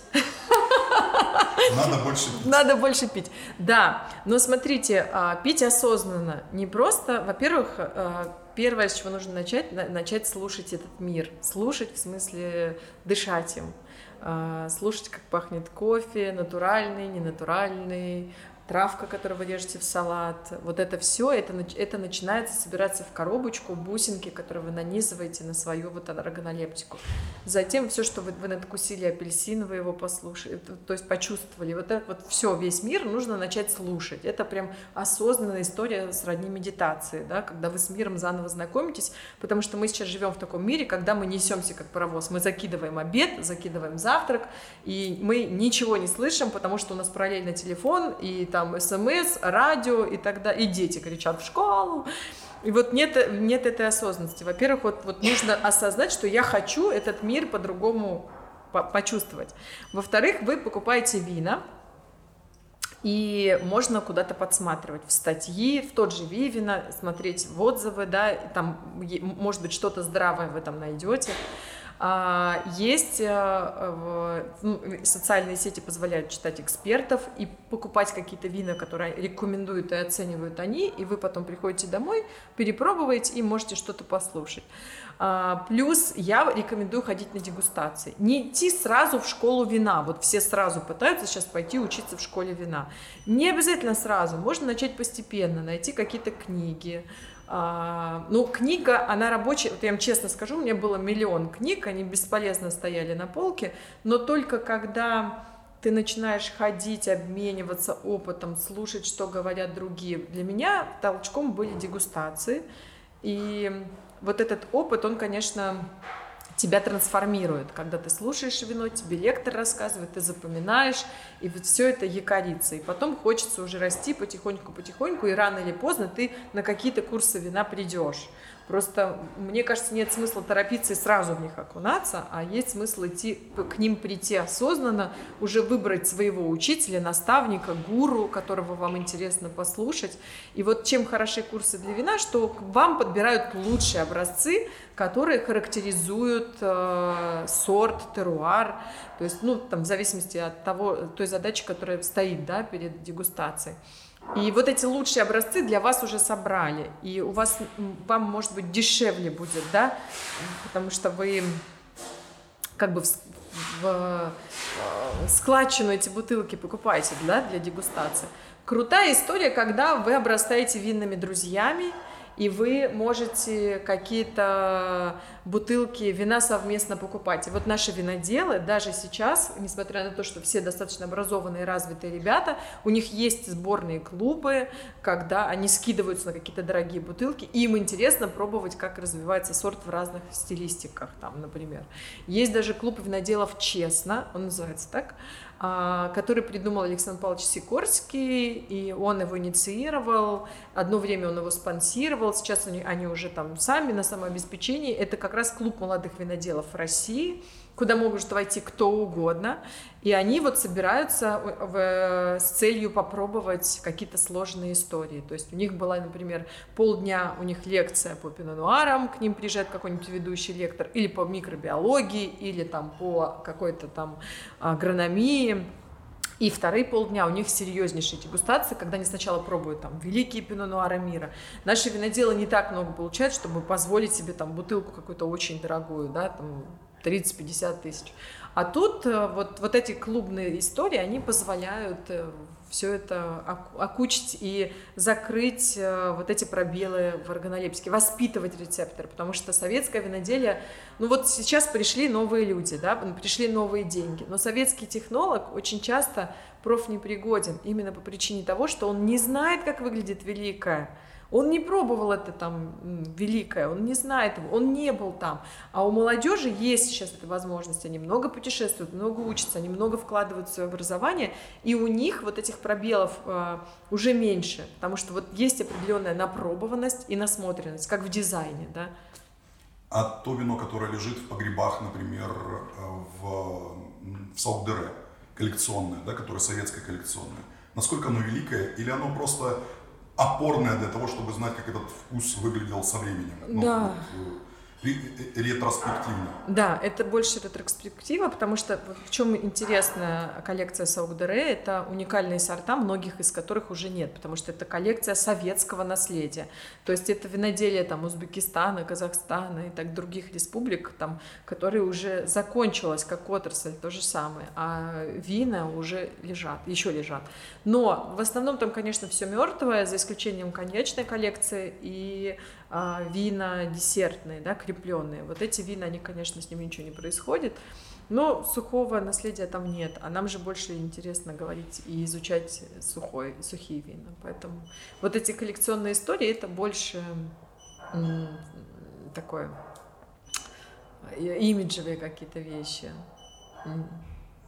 Надо больше пить. Надо больше пить. Да, но смотрите, а, пить осознанно. Не просто, во-первых, а, первое, с чего нужно начать, начать слушать этот мир. Слушать в смысле дышать им. А, слушать, как пахнет кофе, натуральный, ненатуральный, травка, которую вы режете в салат, вот это все, это, это начинается собираться в коробочку, бусинки, которые вы нанизываете на свою вот органолептику. Затем все, что вы, вы надкусили апельсин, вы его послушали, то есть почувствовали, вот это вот все, весь мир нужно начать слушать. Это прям осознанная история сродни медитации, да, когда вы с миром заново знакомитесь, потому что мы сейчас живем в таком мире, когда мы несемся как паровоз, мы закидываем обед, закидываем завтрак, и мы ничего не слышим, потому что у нас параллельно телефон и там смс, радио и тогда и дети кричат в школу. И вот нет, нет этой осознанности. Во-первых, вот, вот нужно осознать, что я хочу этот мир по-другому по почувствовать. Во-вторых, вы покупаете вина, и можно куда-то подсматривать в статьи, в тот же Вивина, смотреть в отзывы, да, там, может быть, что-то здравое вы там найдете. А, есть э, ну, социальные сети позволяют читать экспертов и покупать какие-то вина, которые рекомендуют и оценивают они, и вы потом приходите домой, перепробоваете и можете что-то послушать. А, плюс я рекомендую ходить на дегустации. Не идти сразу в школу вина. Вот все сразу пытаются сейчас пойти учиться в школе вина. Не обязательно сразу. Можно начать постепенно, найти какие-то книги, а, ну, книга, она рабочая, вот я вам честно скажу, у меня было миллион книг, они бесполезно стояли на полке, но только когда ты начинаешь ходить, обмениваться опытом, слушать, что говорят другие, для меня толчком были дегустации, и вот этот опыт, он, конечно, тебя трансформирует. Когда ты слушаешь вино, тебе лектор рассказывает, ты запоминаешь, и вот все это якорится. И потом хочется уже расти потихоньку-потихоньку, и рано или поздно ты на какие-то курсы вина придешь. Просто, мне кажется, нет смысла торопиться и сразу в них окунаться, а есть смысл идти к ним прийти осознанно, уже выбрать своего учителя, наставника, гуру, которого вам интересно послушать. И вот чем хороши курсы для вина, что вам подбирают лучшие образцы, которые характеризуют э, сорт, теруар, то есть, ну, там, в зависимости от того, той задачи, которая стоит, да, перед дегустацией. И вот эти лучшие образцы для вас уже собрали, и у вас, вам, может быть, дешевле будет, да, потому что вы как бы в, в, э, складчину эти бутылки покупаете, да, для дегустации. Крутая история, когда вы обрастаете винными друзьями, и вы можете какие-то бутылки вина совместно покупать. И вот наши виноделы даже сейчас, несмотря на то, что все достаточно образованные, развитые ребята, у них есть сборные клубы, когда они скидываются на какие-то дорогие бутылки, и им интересно пробовать, как развивается сорт в разных стилистиках, там, например. Есть даже клуб виноделов «Честно», он называется так, который придумал Александр Павлович Сикорский, и он его инициировал. Одно время он его спонсировал, сейчас они уже там сами на самообеспечении. Это как раз клуб молодых виноделов России – куда может войти кто угодно, и они вот собираются в, с целью попробовать какие-то сложные истории. То есть у них была, например, полдня у них лекция по пинонуарам, к ним приезжает какой-нибудь ведущий лектор, или по микробиологии, или там по какой-то там агрономии. И вторые полдня у них серьезнейшие дегустации, когда они сначала пробуют там великие пино-нуары мира. Наши виноделы не так много получают, чтобы позволить себе там бутылку какую-то очень дорогую, да, там 30-50 тысяч. А тут э, вот, вот эти клубные истории, они позволяют э, все это окучить и закрыть э, вот эти пробелы в органолепсике, воспитывать рецепторы, потому что советское виноделие, ну вот сейчас пришли новые люди, да, пришли новые деньги, но советский технолог очень часто профнепригоден именно по причине того, что он не знает, как выглядит великое, он не пробовал это там великое, он не знает его, он не был там. А у молодежи есть сейчас эта возможность, они много путешествуют, много учатся, они много вкладывают в свое образование, и у них вот этих пробелов э, уже меньше, потому что вот есть определенная напробованность и насмотренность, как в дизайне, да. А то вино, которое лежит в погребах, например, э, в, в Саудере, коллекционное, да, которое советское коллекционное, насколько оно великое, или оно просто опорная для того, чтобы знать, как этот вкус выглядел со временем. Ну, да. Вот, э, ретроспективно. Да, это больше ретроспектива, потому что в чем интересная коллекция Саудере, это уникальные сорта, многих из которых уже нет, потому что это коллекция советского наследия. То есть это виноделие там Узбекистана, Казахстана и так других республик, там, которые уже закончилась как отрасль, то же самое, а вина уже лежат, еще лежат. Но в основном там, конечно, все мертвое, за исключением коньячной коллекции и вина десертные, да, крепленные. Вот эти вина, они, конечно, с ними ничего не происходит. Но сухого наследия там нет, а нам же больше интересно говорить и изучать сухой, сухие вина. Поэтому вот эти коллекционные истории это больше такое имиджевые какие-то вещи.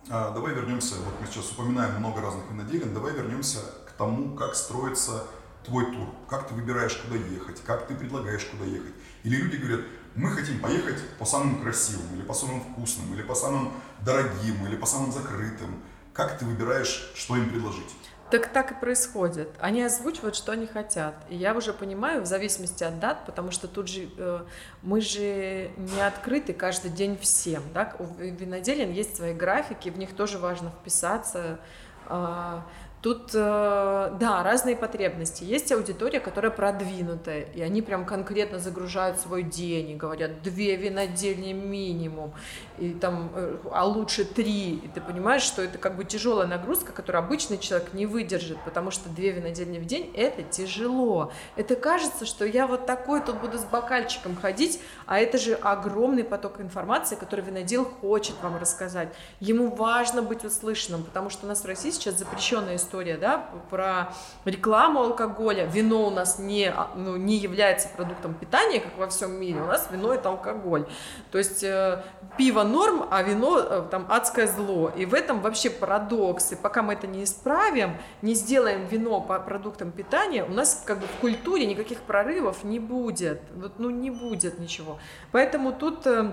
А, давай вернемся, вот мы сейчас упоминаем много разных виноделин, давай вернемся к тому, как строится твой тур, как ты выбираешь, куда ехать, как ты предлагаешь, куда ехать. Или люди говорят, мы хотим поехать по самым красивым, или по самым вкусным, или по самым дорогим, или по самым закрытым. Как ты выбираешь, что им предложить? Так так и происходит. Они озвучивают, что они хотят. И я уже понимаю, в зависимости от дат, потому что тут же э, мы же не открыты каждый день всем. Да? У виноделин есть свои графики, в них тоже важно вписаться. Э, Тут, э, да, разные потребности. Есть аудитория, которая продвинутая, и они прям конкретно загружают свой день и говорят, две винодельни минимум, и там, э, а лучше три. И ты понимаешь, что это как бы тяжелая нагрузка, которую обычный человек не выдержит, потому что две винодельни в день – это тяжело. Это кажется, что я вот такой тут буду с бокальчиком ходить, а это же огромный поток информации, который винодел хочет вам рассказать. Ему важно быть услышанным, потому что у нас в России сейчас запрещенная история, да, про рекламу алкоголя. Вино у нас не, а, ну, не является продуктом питания, как во всем мире. У нас вино это алкоголь. То есть э, пиво норм, а вино э, там адское зло. И в этом вообще парадокс. И пока мы это не исправим, не сделаем вино по продуктам питания, у нас как бы в культуре никаких прорывов не будет. Вот, ну не будет ничего. Поэтому тут э,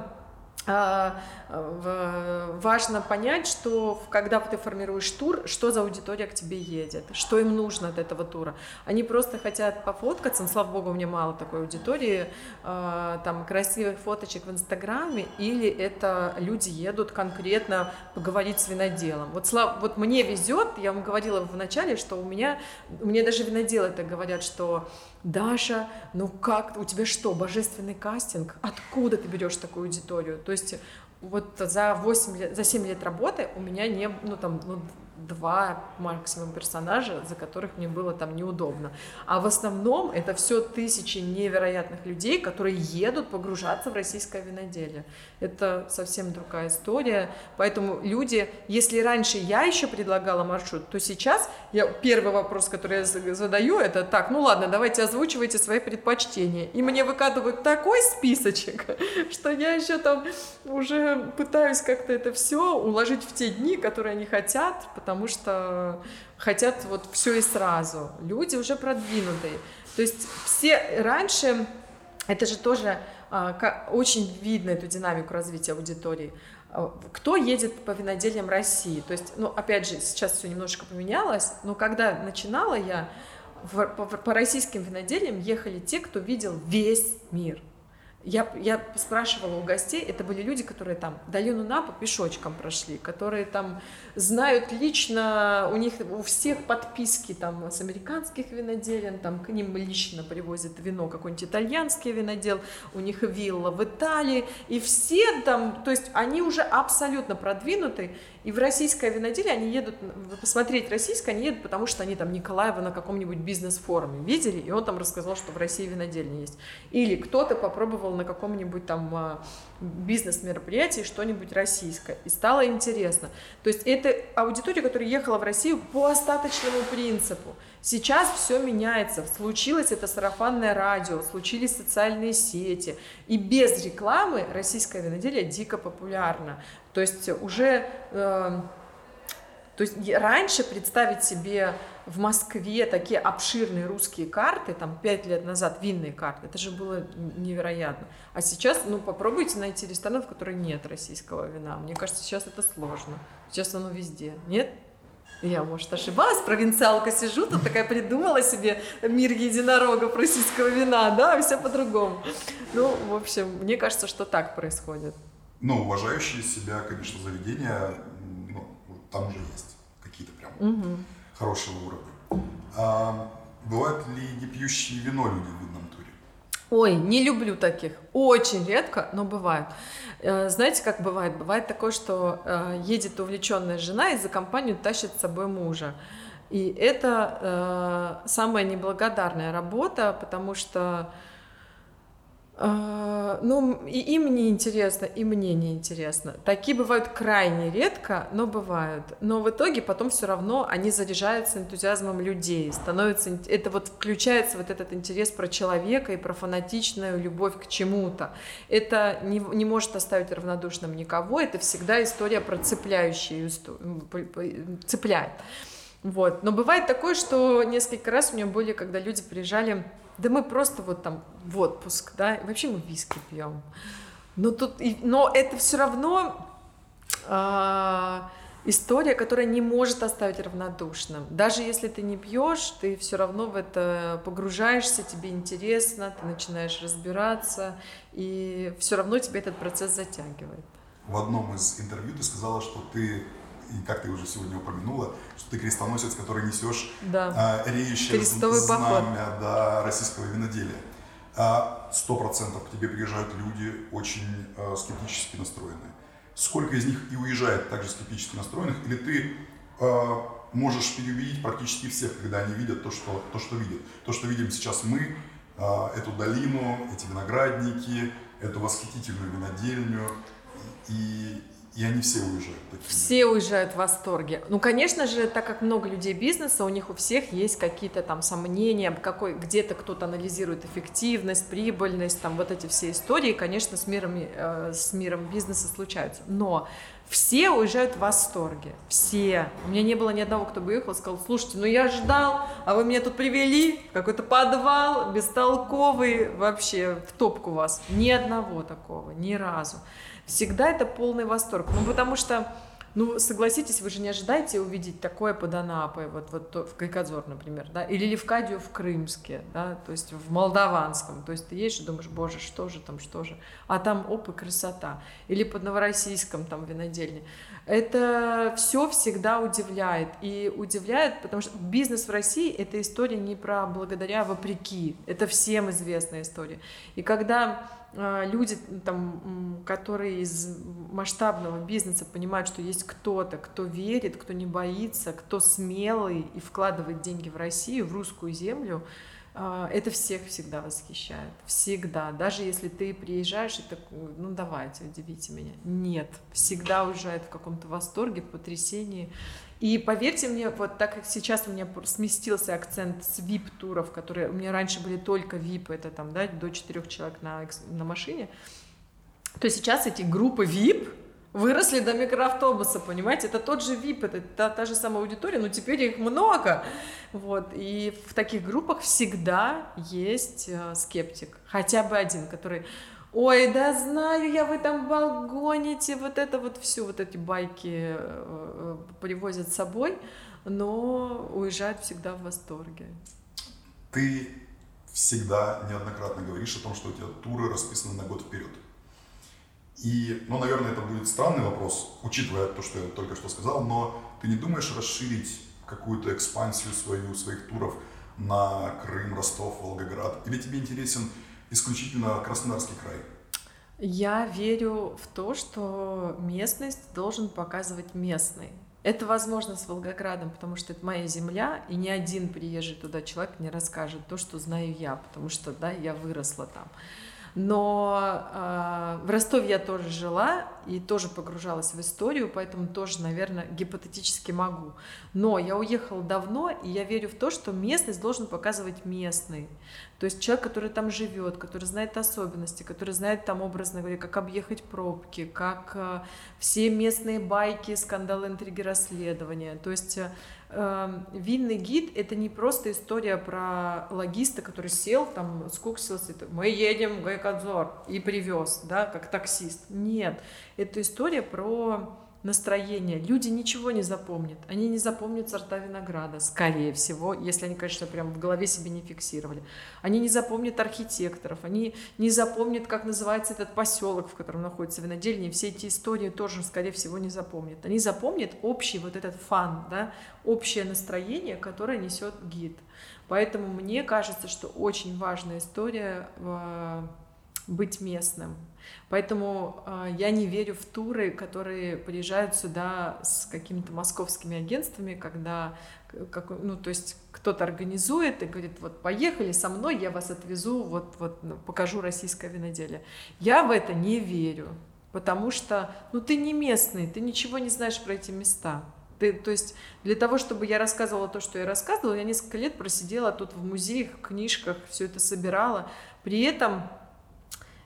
важно понять, что когда ты формируешь тур, что за аудитория к тебе едет, что им нужно от этого тура. Они просто хотят пофоткаться, ну, слава богу, мне мало такой аудитории, а, там красивых фоточек в Инстаграме, или это люди едут конкретно поговорить с виноделом. Вот, слав, вот мне везет, я вам говорила в начале, что у меня, мне даже виноделы это говорят, что Даша, ну как, у тебя что, божественный кастинг? Откуда ты берешь такую аудиторию? То есть вот за 8 лет, за 7 лет работы у меня не, ну там, ну, два максимум персонажа, за которых мне было там неудобно. А в основном это все тысячи невероятных людей, которые едут погружаться в российское виноделие. Это совсем другая история. Поэтому люди, если раньше я еще предлагала маршрут, то сейчас я первый вопрос, который я задаю, это так, ну ладно, давайте озвучивайте свои предпочтения. И мне выкатывают такой списочек, что я еще там уже пытаюсь как-то это все уложить в те дни, которые они хотят, потому что хотят вот все и сразу. Люди уже продвинутые. То есть все раньше, это же тоже а, очень видно эту динамику развития аудитории. А, кто едет по винодельям России? То есть, ну, опять же, сейчас все немножко поменялось, но когда начинала я, по, российским винодельям ехали те, кто видел весь мир – я, я спрашивала у гостей, это были люди, которые там долину Напа пешочком прошли, которые там знают лично, у них у всех подписки там с американских виноделин, там к ним лично привозят вино какой-нибудь итальянский винодел, у них вилла в Италии, и все там, то есть они уже абсолютно продвинуты, и в российское виноделие они едут, посмотреть российское, они едут, потому что они там Николаева на каком-нибудь бизнес-форуме видели, и он там рассказал, что в России винодельня есть. Или кто-то попробовал на каком-нибудь там а, бизнес-мероприятии что-нибудь российское, и стало интересно. То есть это аудитория, которая ехала в Россию по остаточному принципу. Сейчас все меняется. Случилось это сарафанное радио, случились социальные сети. И без рекламы российское виноделие дико популярно. То есть уже... Э, то есть раньше представить себе в Москве такие обширные русские карты, там пять лет назад винные карты, это же было невероятно. А сейчас, ну, попробуйте найти ресторан, в котором нет российского вина. Мне кажется, сейчас это сложно. Сейчас оно везде. Нет? Я, может, ошибалась, провинциалка сижу, тут такая придумала себе мир единорогов российского вина, да, все по-другому. Ну, в общем, мне кажется, что так происходит. Ну, уважающие себя, конечно, заведения, ну, там уже есть какие-то прям угу. Хорошего уровня. А, бывают ли не пьющие вино люди в винном туре? Ой, не люблю таких. Очень редко, но бывают. Э, знаете, как бывает? Бывает такое, что э, едет увлеченная жена и за компанию тащит с собой мужа. И это э, самая неблагодарная работа, потому что а, ну, и им не интересно, и мне не интересно. Такие бывают крайне редко, но бывают. Но в итоге потом все равно они заряжаются энтузиазмом людей, становится, это вот включается вот этот интерес про человека и про фанатичную любовь к чему-то. Это не, не может оставить равнодушным никого, это всегда история про цепляющую, цепляет. Вот. Но бывает такое, что несколько раз у меня были, когда люди приезжали да мы просто вот там в отпуск, да, и вообще мы виски пьем. Но тут, но это все равно а, история, которая не может оставить равнодушным. Даже если ты не пьешь, ты все равно в это погружаешься, тебе интересно, ты начинаешь разбираться, и все равно тебе этот процесс затягивает. В одном из интервью ты сказала, что ты и как ты уже сегодня упомянула, что ты крестоносец, который несешь да. а, реющее Крестовый знамя да, российского виноделия. А, сто процентов к тебе приезжают люди очень а, скептически настроенные. Сколько из них и уезжает также скептически настроенных, или ты а, можешь переубедить практически всех, когда они видят то, что, то, что видят. То, что видим сейчас мы, а, эту долину, эти виноградники, эту восхитительную винодельню и, и они все уезжают. Такие. Все уезжают в восторге. Ну, конечно же, так как много людей бизнеса, у них у всех есть какие-то там сомнения, какой, где-то кто-то анализирует эффективность, прибыльность, там вот эти все истории, конечно, с миром, э, с миром бизнеса случаются. Но все уезжают в восторге. Все. У меня не было ни одного, кто бы уехал сказал, слушайте, ну я ждал, а вы меня тут привели какой-то подвал, бестолковый, вообще в топку вас. Ни одного такого, ни разу всегда это полный восторг. Ну, потому что, ну, согласитесь, вы же не ожидаете увидеть такое под Анапой, вот, вот в Кайкадзор, например, да, или Левкадию в Крымске, да, то есть в Молдаванском, то есть ты едешь и думаешь, боже, что же там, что же, а там, оп, и красота, или под Новороссийском, там, винодельне. Это все всегда удивляет, и удивляет, потому что бизнес в России — это история не про благодаря, а вопреки, это всем известная история. И когда э, люди, там, которые из масштабного бизнеса понимают, что есть кто-то, кто верит, кто не боится, кто смелый и вкладывает деньги в Россию, в русскую землю, это всех всегда восхищает. Всегда. Даже если ты приезжаешь и такой, ну давайте, удивите меня. Нет. Всегда уезжает в каком-то восторге, в потрясении. И поверьте мне, вот так как сейчас у меня сместился акцент с VIP-туров, которые у меня раньше были только VIP, это там, да, до четырех человек на, на машине, то сейчас эти группы VIP выросли до микроавтобуса, понимаете? Это тот же VIP, это та, та же самая аудитория, но теперь их много. Вот. И в таких группах всегда есть э, скептик, хотя бы один, который Ой, да знаю, я в этом балгоните, вот это вот все, вот эти байки э, э, привозят с собой, но уезжают всегда в восторге. Ты всегда неоднократно говоришь о том, что у тебя туры расписаны на год вперед. И, ну, наверное, это будет странный вопрос, учитывая то, что я только что сказал, но ты не думаешь расширить какую-то экспансию свою, своих туров на Крым, Ростов, Волгоград? Или тебе интересен исключительно Краснодарский край? Я верю в то, что местность должен показывать местный. Это возможно с Волгоградом, потому что это моя земля, и ни один приезжий туда человек не расскажет то, что знаю я, потому что, да, я выросла там. Но э, в Ростове я тоже жила и тоже погружалась в историю, поэтому тоже, наверное, гипотетически могу. Но я уехала давно, и я верю в то, что местность должен показывать местный. То есть человек, который там живет, который знает особенности, который знает там, образно говоря, как объехать пробки, как э, все местные байки, скандалы, интриги, расследования. То есть Эм, винный гид — это не просто история про логиста, который сел, там, скуксился, мы едем в Гайкадзор и привез, да, как таксист. Нет, это история про настроение. Люди ничего не запомнят. Они не запомнят сорта винограда, скорее всего, если они, конечно, прям в голове себе не фиксировали. Они не запомнят архитекторов, они не запомнят, как называется этот поселок, в котором находится винодельня. И все эти истории тоже, скорее всего, не запомнят. Они запомнят общий вот этот фан, да, общее настроение, которое несет гид. Поэтому мне кажется, что очень важная история э, быть местным. Поэтому э, я не верю в туры, которые приезжают сюда с какими-то московскими агентствами, когда как, ну, то есть кто-то организует и говорит, вот поехали со мной, я вас отвезу, вот, вот ну, покажу российское виноделие. Я в это не верю, потому что, ну, ты не местный, ты ничего не знаешь про эти места. Ты, то есть для того, чтобы я рассказывала то, что я рассказывала, я несколько лет просидела тут в музеях, книжках, все это собирала. При этом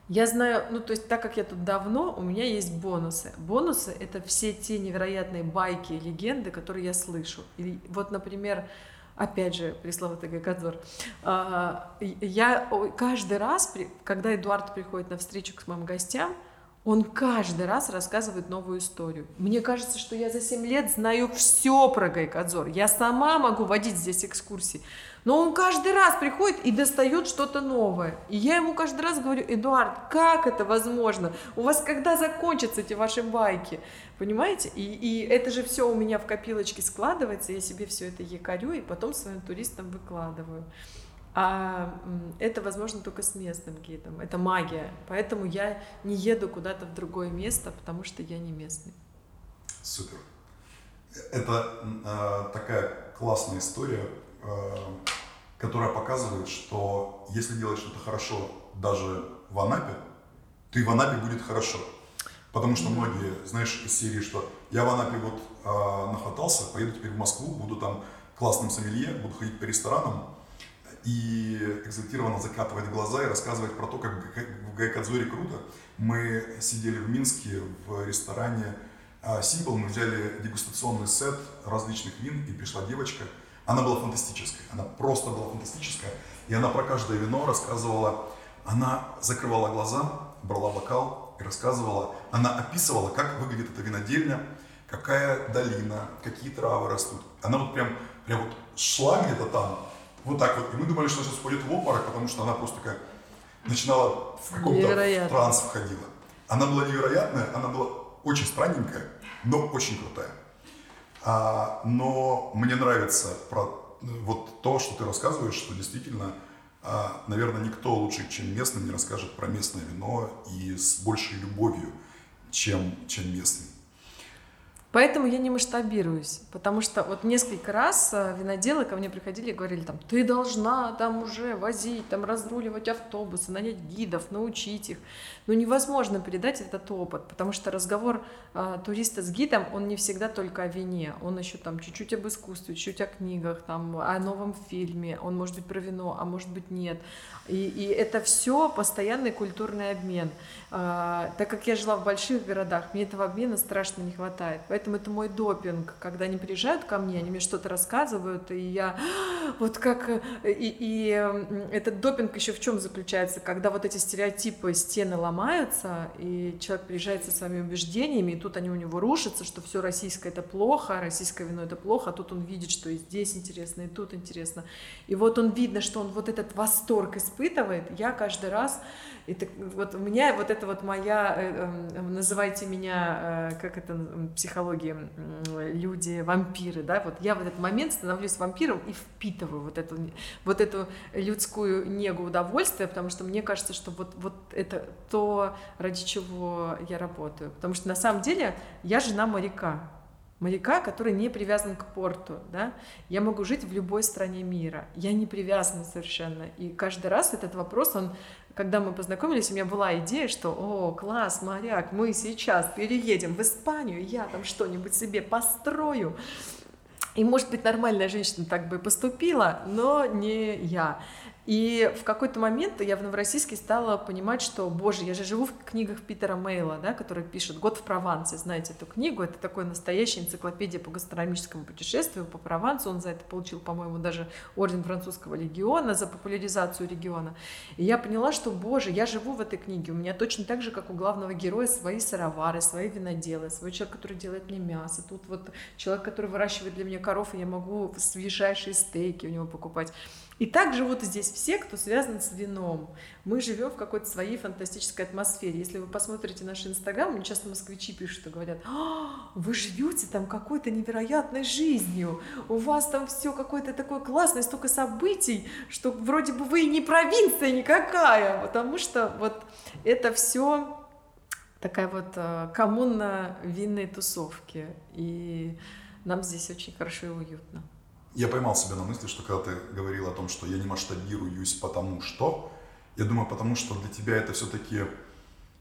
я знаю, ну то есть так как я тут давно, у меня есть бонусы. Бонусы — это все те невероятные байки и легенды, которые я слышу. И вот, например, опять же, пресловутый Гайкадзор, а, я каждый раз, когда Эдуард приходит на встречу к моим гостям, он каждый раз рассказывает новую историю. Мне кажется, что я за 7 лет знаю все про Гайкадзор. Я сама могу водить здесь экскурсии. Но он каждый раз приходит и достает что-то новое. И я ему каждый раз говорю, Эдуард, как это возможно? У вас когда закончатся эти ваши байки? Понимаете? И, и это же все у меня в копилочке складывается, я себе все это якорю и потом своим туристам выкладываю. А это возможно только с местным гидом. Это магия. Поэтому я не еду куда-то в другое место, потому что я не местный. Супер. Это э, такая классная история Э, которая показывает, что если делать что-то хорошо даже в Анапе, то и в Анапе будет хорошо. Потому что многие, знаешь, из серии, что я в Анапе вот э, нахватался, поеду теперь в Москву, буду там классным сомелье, буду ходить по ресторанам и экзальтированно закатывать глаза и рассказывать про то, как в Гайкадзоре круто. Мы сидели в Минске в ресторане Симпл, мы взяли дегустационный сет различных вин, и пришла девочка – она была фантастическая, она просто была фантастическая. И она про каждое вино рассказывала, она закрывала глаза, брала бокал и рассказывала, она описывала, как выглядит эта винодельня, какая долина, какие травы растут. Она вот прям, прям вот шла где-то там, вот так вот. И мы думали, что сейчас пойдет в обморок, потому что она просто такая начинала в каком-то транс входила. Она была невероятная, она была очень странненькая, но очень крутая. А, но мне нравится про вот то, что ты рассказываешь, что действительно а, наверное, никто лучше, чем местный, не расскажет про местное вино и с большей любовью, чем, чем местный. Поэтому я не масштабируюсь, потому что вот несколько раз э, виноделы ко мне приходили и говорили там, ты должна там уже возить, там разруливать автобусы, нанять гидов, научить их. Но невозможно передать этот опыт, потому что разговор э, туриста с гидом, он не всегда только о вине, он еще там чуть-чуть об искусстве, чуть-чуть о книгах, там, о новом фильме, он может быть про вино, а может быть нет. И, и это все постоянный культурный обмен. Э, так как я жила в больших городах, мне этого обмена страшно не хватает. Поэтому это мой допинг. Когда они приезжают ко мне, они мне что-то рассказывают, и я вот как... И, и этот допинг еще в чем заключается? Когда вот эти стереотипы, стены ломаются, и человек приезжает со своими убеждениями, и тут они у него рушатся, что все российское это плохо, российское вино это плохо, а тут он видит, что и здесь интересно, и тут интересно. И вот он видно, что он вот этот восторг испытывает. Я каждый раз и так, вот у меня вот это вот моя, э, эм, называйте меня, э, как это психология, люди, вампиры, да, вот я в этот момент становлюсь вампиром и впитываю вот эту, вот эту людскую негу удовольствия, потому что мне кажется, что вот, вот это то, ради чего я работаю. Потому что на самом деле я жена моряка, моряка, который не привязан к порту, да, я могу жить в любой стране мира, я не привязана совершенно, и каждый раз этот вопрос, он когда мы познакомились, у меня была идея, что, о, класс, моряк, мы сейчас переедем в Испанию, я там что-нибудь себе построю. И, может быть, нормальная женщина так бы поступила, но не я. И в какой-то момент я в Новороссийске стала понимать, что, боже, я же живу в книгах Питера Мейла, да, который пишет «Год в Провансе». Знаете эту книгу? Это такой настоящая энциклопедия по гастрономическому путешествию по Провансу. Он за это получил, по-моему, даже орден французского легиона за популяризацию региона. И я поняла, что, боже, я живу в этой книге. У меня точно так же, как у главного героя, свои сыровары, свои виноделы, свой человек, который делает мне мясо. Тут вот человек, который выращивает для меня коров, и я могу свежайшие стейки у него покупать. И так живут здесь все, кто связан с вином. Мы живем в какой-то своей фантастической атмосфере. Если вы посмотрите наш инстаграм, мне часто москвичи пишут и говорят, а, вы живете там какой-то невероятной жизнью, у вас там все какое-то такое классное, столько событий, что вроде бы вы и не провинция никакая, потому что вот это все такая вот э, коммуна винной тусовки. И нам здесь очень хорошо и уютно я поймал себя на мысли, что когда ты говорил о том, что я не масштабируюсь потому что, я думаю, потому что для тебя это все-таки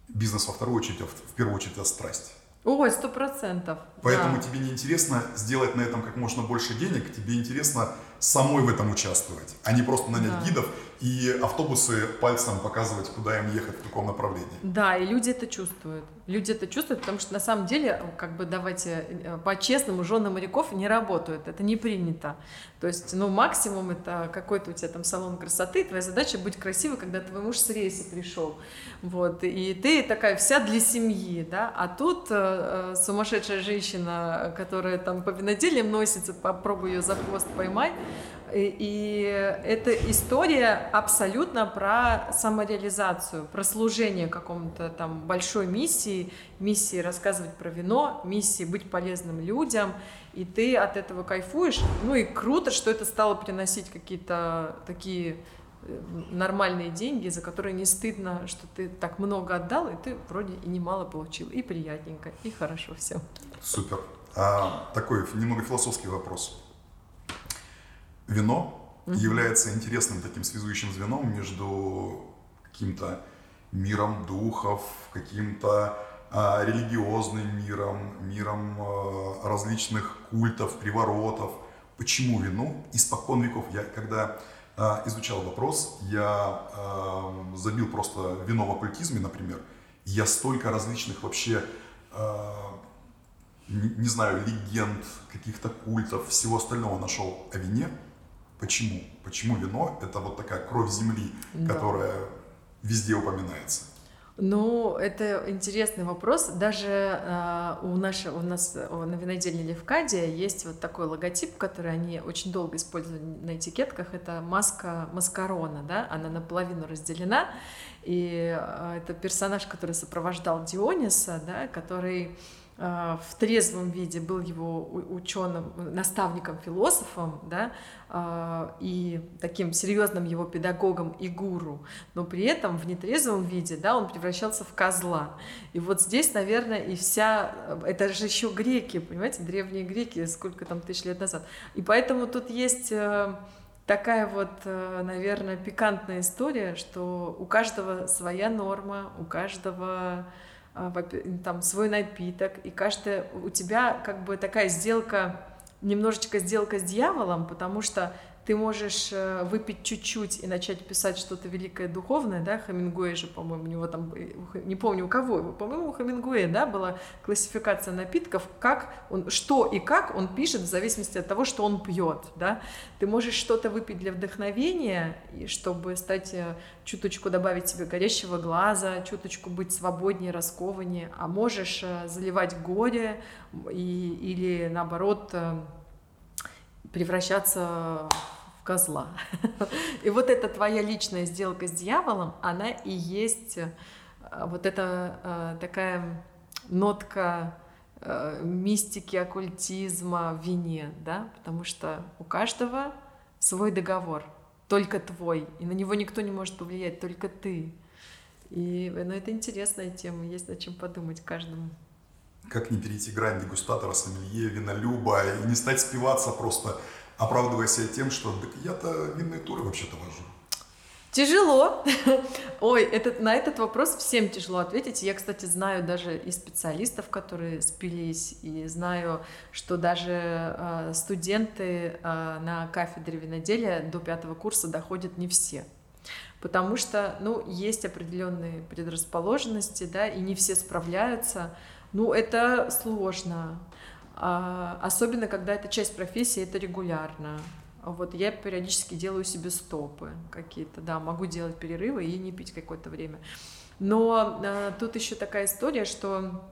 бизнес во вторую очередь, а в первую очередь это страсть. Ой, сто процентов. Поэтому да. тебе не интересно сделать на этом как можно больше денег, тебе интересно самой в этом участвовать, а не просто нанять да. гидов и автобусы пальцем показывать, куда им ехать, в каком направлении. Да, и люди это чувствуют. Люди это чувствуют, потому что на самом деле, как бы давайте э, по-честному, жены моряков не работают, это не принято. То есть, ну, максимум это какой-то у тебя там салон красоты, твоя задача быть красивой, когда твой муж с рейса пришел. Вот, и ты такая вся для семьи, да, а тут э, э сумасшедшая женщина, которая там по виноделиям носится, попробуй ее за хвост поймать, и эта история абсолютно про самореализацию, про служение какому-то там большой миссии, миссии рассказывать про вино, миссии быть полезным людям, и ты от этого кайфуешь. Ну и круто, что это стало приносить какие-то такие э, нормальные деньги, за которые не стыдно, что ты так много отдал, и ты вроде и немало получил, и приятненько, и хорошо все. Супер. А, такой немного философский вопрос вино mm-hmm. является интересным таким связующим звеном между каким-то миром духов, каким-то а, религиозным миром, миром а, различных культов, приворотов. Почему вино? Испокон веков. Я когда а, изучал вопрос, я а, забил просто вино в оккультизме, например. Я столько различных вообще а, не, не знаю, легенд, каких-то культов, всего остального нашел о вине. Почему? Почему вино это вот такая кровь земли, да. которая везде упоминается? Ну, это интересный вопрос. Даже э, у, нашего, у нас на винодельне Левкадия есть вот такой логотип, который они очень долго используют на этикетках. Это маска маскарона, да, она наполовину разделена. И э, это персонаж, который сопровождал Диониса, да, который в трезвом виде был его ученым, наставником, философом, да, и таким серьезным его педагогом и гуру, но при этом в нетрезвом виде, да, он превращался в козла. И вот здесь, наверное, и вся, это же еще греки, понимаете, древние греки, сколько там тысяч лет назад. И поэтому тут есть э, такая вот, э, наверное, пикантная история, что у каждого своя норма, у каждого там свой напиток, и каждая у тебя как бы такая сделка, немножечко сделка с дьяволом, потому что ты можешь э, выпить чуть-чуть и начать писать что-то великое духовное, да, Хамингуэй же, по-моему, у него там, э, не помню у кого, по-моему, у Хамингуэя, да, была классификация напитков, как он, что и как он пишет в зависимости от того, что он пьет, да. Ты можешь что-то выпить для вдохновения, и чтобы стать э, чуточку добавить себе горящего глаза, чуточку быть свободнее, раскованнее, а можешь заливать горе и, или наоборот превращаться козла. И вот эта твоя личная сделка с дьяволом, она и есть э, вот эта э, такая нотка э, мистики, оккультизма вине, да, потому что у каждого свой договор, только твой, и на него никто не может повлиять, только ты. И ну, это интересная тема, есть над чем подумать каждому. Как не перейти грань дегустатора, сомелье, винолюба и не стать спиваться просто оправдывая себя тем, что так я-то винные туры вообще-то вожу. Тяжело. Ой, этот, на этот вопрос всем тяжело ответить. Я, кстати, знаю даже и специалистов, которые спились, и знаю, что даже э, студенты э, на кафедре виноделия до пятого курса доходят не все. Потому что, ну, есть определенные предрасположенности, да, и не все справляются. Ну, это сложно. А, особенно, когда это часть профессии, это регулярно. Вот я периодически делаю себе стопы какие-то, да, могу делать перерывы и не пить какое-то время. Но а, тут еще такая история, что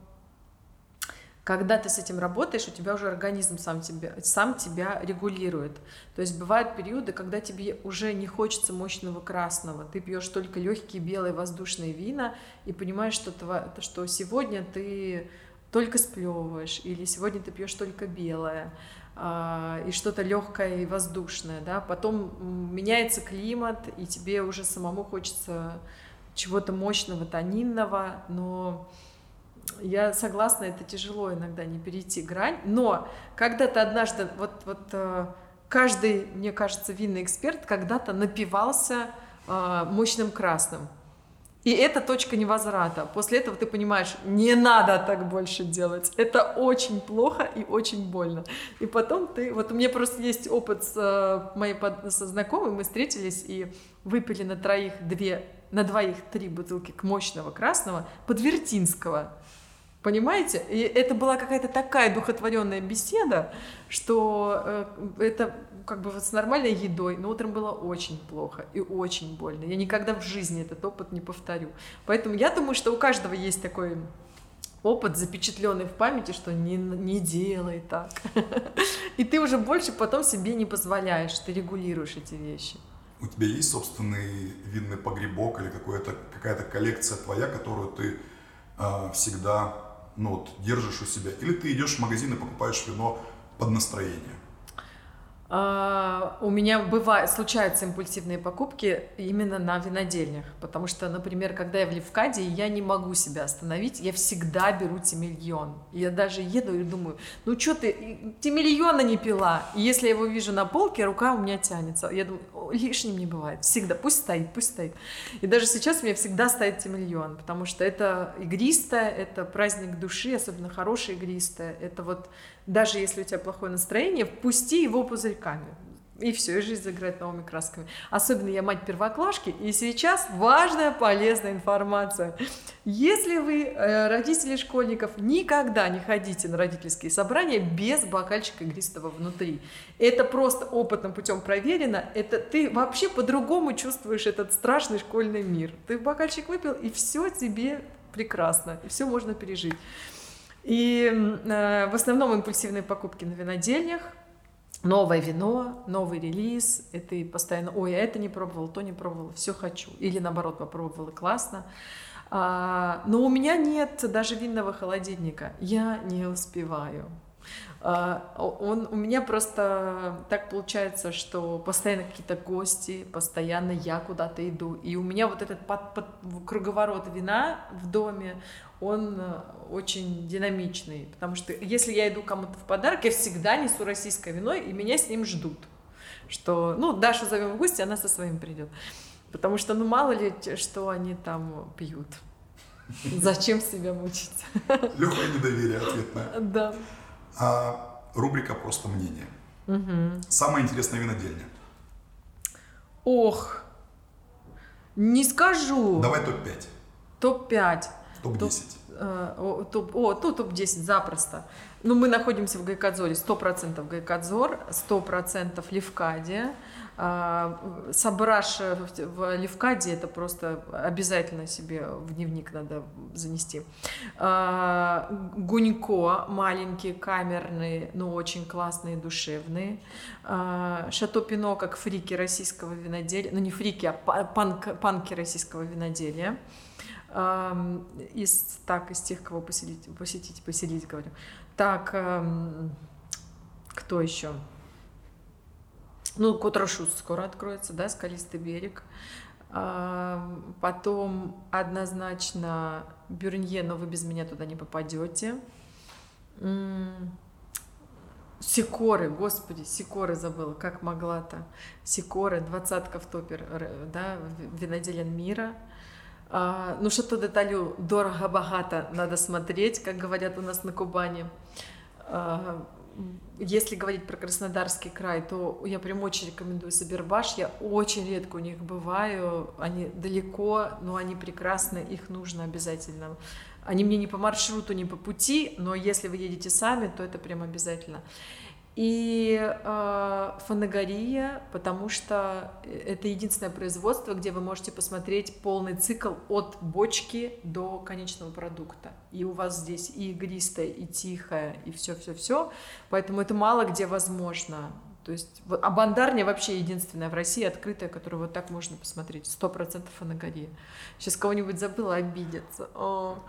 когда ты с этим работаешь, у тебя уже организм сам тебя, сам тебя регулирует. То есть бывают периоды, когда тебе уже не хочется мощного красного. Ты пьешь только легкие белые воздушные вина и понимаешь, что, что сегодня ты только сплевываешь, или сегодня ты пьешь только белое, а, и что-то легкое и воздушное, да, потом меняется климат, и тебе уже самому хочется чего-то мощного, тонинного, но я согласна, это тяжело иногда не перейти грань, но когда ты однажды, вот, вот э, каждый, мне кажется, винный эксперт когда-то напивался э, мощным красным, и это точка невозврата. После этого ты понимаешь, не надо так больше делать. Это очень плохо и очень больно. И потом ты... Вот у меня просто есть опыт с э, моей под... со знакомой. Мы встретились и выпили на троих две, на двоих три бутылки мощного красного подвертинского. Понимаете? И это была какая-то такая духотворенная беседа, что э, это как бы вот с нормальной едой, но утром было очень плохо и очень больно. Я никогда в жизни этот опыт не повторю. Поэтому я думаю, что у каждого есть такой опыт, запечатленный в памяти, что не, не делай так. И ты уже больше потом себе не позволяешь, ты регулируешь эти вещи. У тебя есть собственный винный погребок или какая-то коллекция твоя, которую ты э, всегда ну, вот, держишь у себя? Или ты идешь в магазин и покупаешь вино под настроение? А, у меня бывает, случаются импульсивные покупки именно на винодельнях, потому что, например, когда я в Левкаде, я не могу себя остановить, я всегда беру тимильон. Я даже еду и думаю, ну что ты, тимильона не пила. И если я его вижу на полке, рука у меня тянется. Я думаю, лишним не бывает, всегда, пусть стоит, пусть стоит. И даже сейчас у меня всегда стоит тимильон, потому что это игристое, это праздник души, особенно хорошее игристое, это вот даже если у тебя плохое настроение, впусти его пузырьками. И все, и жизнь заиграет новыми красками. Особенно я мать первоклашки, и сейчас важная полезная информация. Если вы э, родители школьников, никогда не ходите на родительские собрания без бокальчика игристого внутри. Это просто опытным путем проверено. Это ты вообще по-другому чувствуешь этот страшный школьный мир. Ты бокальчик выпил, и все тебе прекрасно, и все можно пережить. И э, в основном импульсивные покупки на винодельнях, новое вино, новый релиз, и ты постоянно, ой, я это не пробовал, то не пробовал, все хочу. Или наоборот, попробовала, классно. А, но у меня нет даже винного холодильника. Я не успеваю. А, он, у меня просто так получается, что постоянно какие-то гости, постоянно я куда-то иду. И у меня вот этот под, под, круговорот вина в доме, он э, очень динамичный. Потому что если я иду кому-то в подарок, я всегда несу российское вино, и меня с ним ждут. Что, ну, Дашу зовем в гости, она со своим придет. Потому что, ну, мало ли, что они там пьют. Зачем себя мучить? Легкое недоверие ответное. Да. А, рубрика «Просто мнение». Угу. Самая интересная винодельня. Ох, не скажу. Давай топ-5. Топ-5. Топ-10. Топ, э, топ, о, ну, топ-10 запросто. Ну, мы находимся в Гайкадзоре, 100% Гайкадзор, 100% Левкадия. А, Сображ в Левкаде это просто обязательно себе в дневник надо занести. А, Гунько маленькие, камерные, но очень классные, душевные. А, Шато Пино как фрики российского виноделия, ну не фрики, а панк, панки российского виноделия из, так, из тех, кого посетить, посетить, поселить, говорю. Так, кто еще? Ну, Котрошут скоро откроется, да, скалистый берег. А, потом однозначно Бюрнье, но вы без меня туда не попадете. Сикоры, господи, Сикоры забыла, как могла-то. Сикоры, двадцатка в топер, да, виноделен мира. А, ну, что-то деталю дорого-богато надо смотреть, как говорят у нас на Кубани. А, если говорить про Краснодарский край, то я прям очень рекомендую Сабербаш. Я очень редко у них бываю. Они далеко, но они прекрасны, их нужно обязательно. Они мне не по маршруту, не по пути, но если вы едете сами, то это прям обязательно и э, фанагория, потому что это единственное производство, где вы можете посмотреть полный цикл от бочки до конечного продукта. И у вас здесь и игристое, и тихое, и все-все-все. Поэтому это мало где возможно. То есть а бандарня вообще единственная в России открытая, которую вот так можно посмотреть. Сто процентов фанагория. Сейчас кого-нибудь забыла обидеться. О.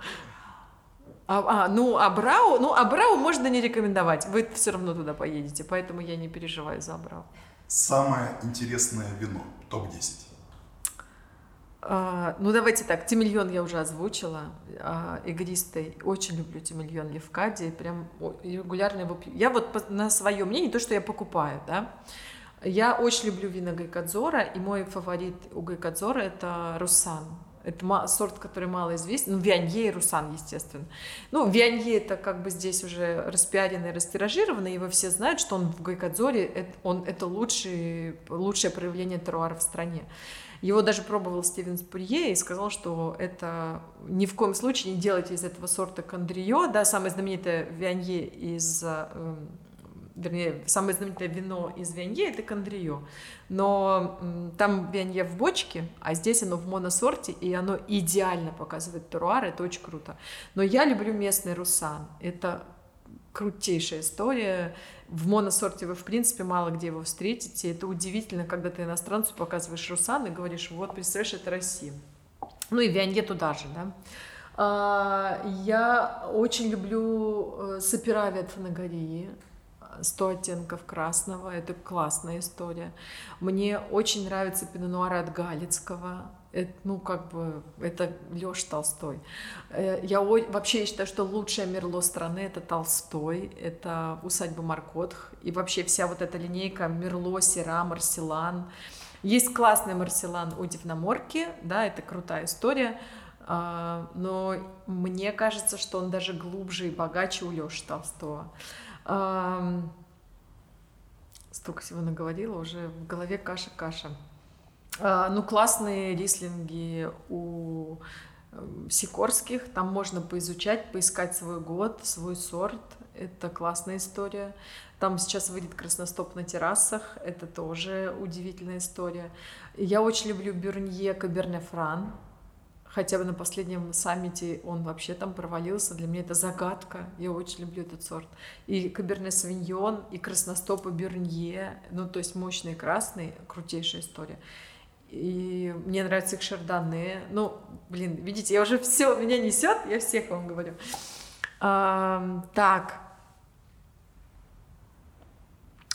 А, а, ну, Абрау, ну, Абрау можно не рекомендовать. Вы все равно туда поедете, поэтому я не переживаю за Абрау. Самое интересное вино, топ-10. А, ну, давайте так, Тимильон я уже озвучила, а, игристый. Очень люблю Тимильон Левкади, прям регулярно его пью. Я вот на свое мнение, то, что я покупаю, да, я очень люблю вина Гайкадзора, и мой фаворит у Гайкадзора это Русан. Это сорт, который мало известен. Ну, Вианье и Русан, естественно. Ну, Вианье это как бы здесь уже распиаренный, растиражированный, его все знают, что он в Гайкадзоре, это, он, это лучший, лучшее проявление теруара в стране. Его даже пробовал Стивен Спурье и сказал, что это ни в коем случае не делайте из этого сорта кондрио, да, самое знаменитое Вианье из э, вернее, самое знаменитое вино из Вианье – это Кондрио. Но там Вианье в бочке, а здесь оно в моносорте, и оно идеально показывает теруар, это очень круто. Но я люблю местный русан. Это крутейшая история. В моносорте вы, в принципе, мало где его встретите. Это удивительно, когда ты иностранцу показываешь русан и говоришь, вот, представляешь, это Россия. Ну и Вианье туда же, да. А, я очень люблю э, от Фанагории. 100 оттенков красного, это классная история. Мне очень нравится пино от Галицкого, это, ну, как бы, это Лёш Толстой. Э, я вообще считаю, что лучшее мерло страны — это Толстой, это усадьба Маркотх, и вообще вся вот эта линейка Мерло, Сера, Марселан. Есть классный Марселан у Дивноморки, да, это крутая история, а, но мне кажется, что он даже глубже и богаче у Лёши Толстого. Столько всего наговорила, уже в голове каша-каша. А, ну, классные рислинги у эм, Сикорских, там можно поизучать, поискать свой год, свой сорт, это классная история. Там сейчас выйдет красностоп на террасах, это тоже удивительная история. Я очень люблю Бюрнье Каберне Фран, хотя бы на последнем саммите он вообще там провалился. Для меня это загадка. Я очень люблю этот сорт. И Каберне Савиньон, и Красностопы Бюрнье, ну, то есть мощный красный, крутейшая история. И мне нравятся их шардоне. Ну, блин, видите, я уже все, меня несет, я всех вам говорю. А, так.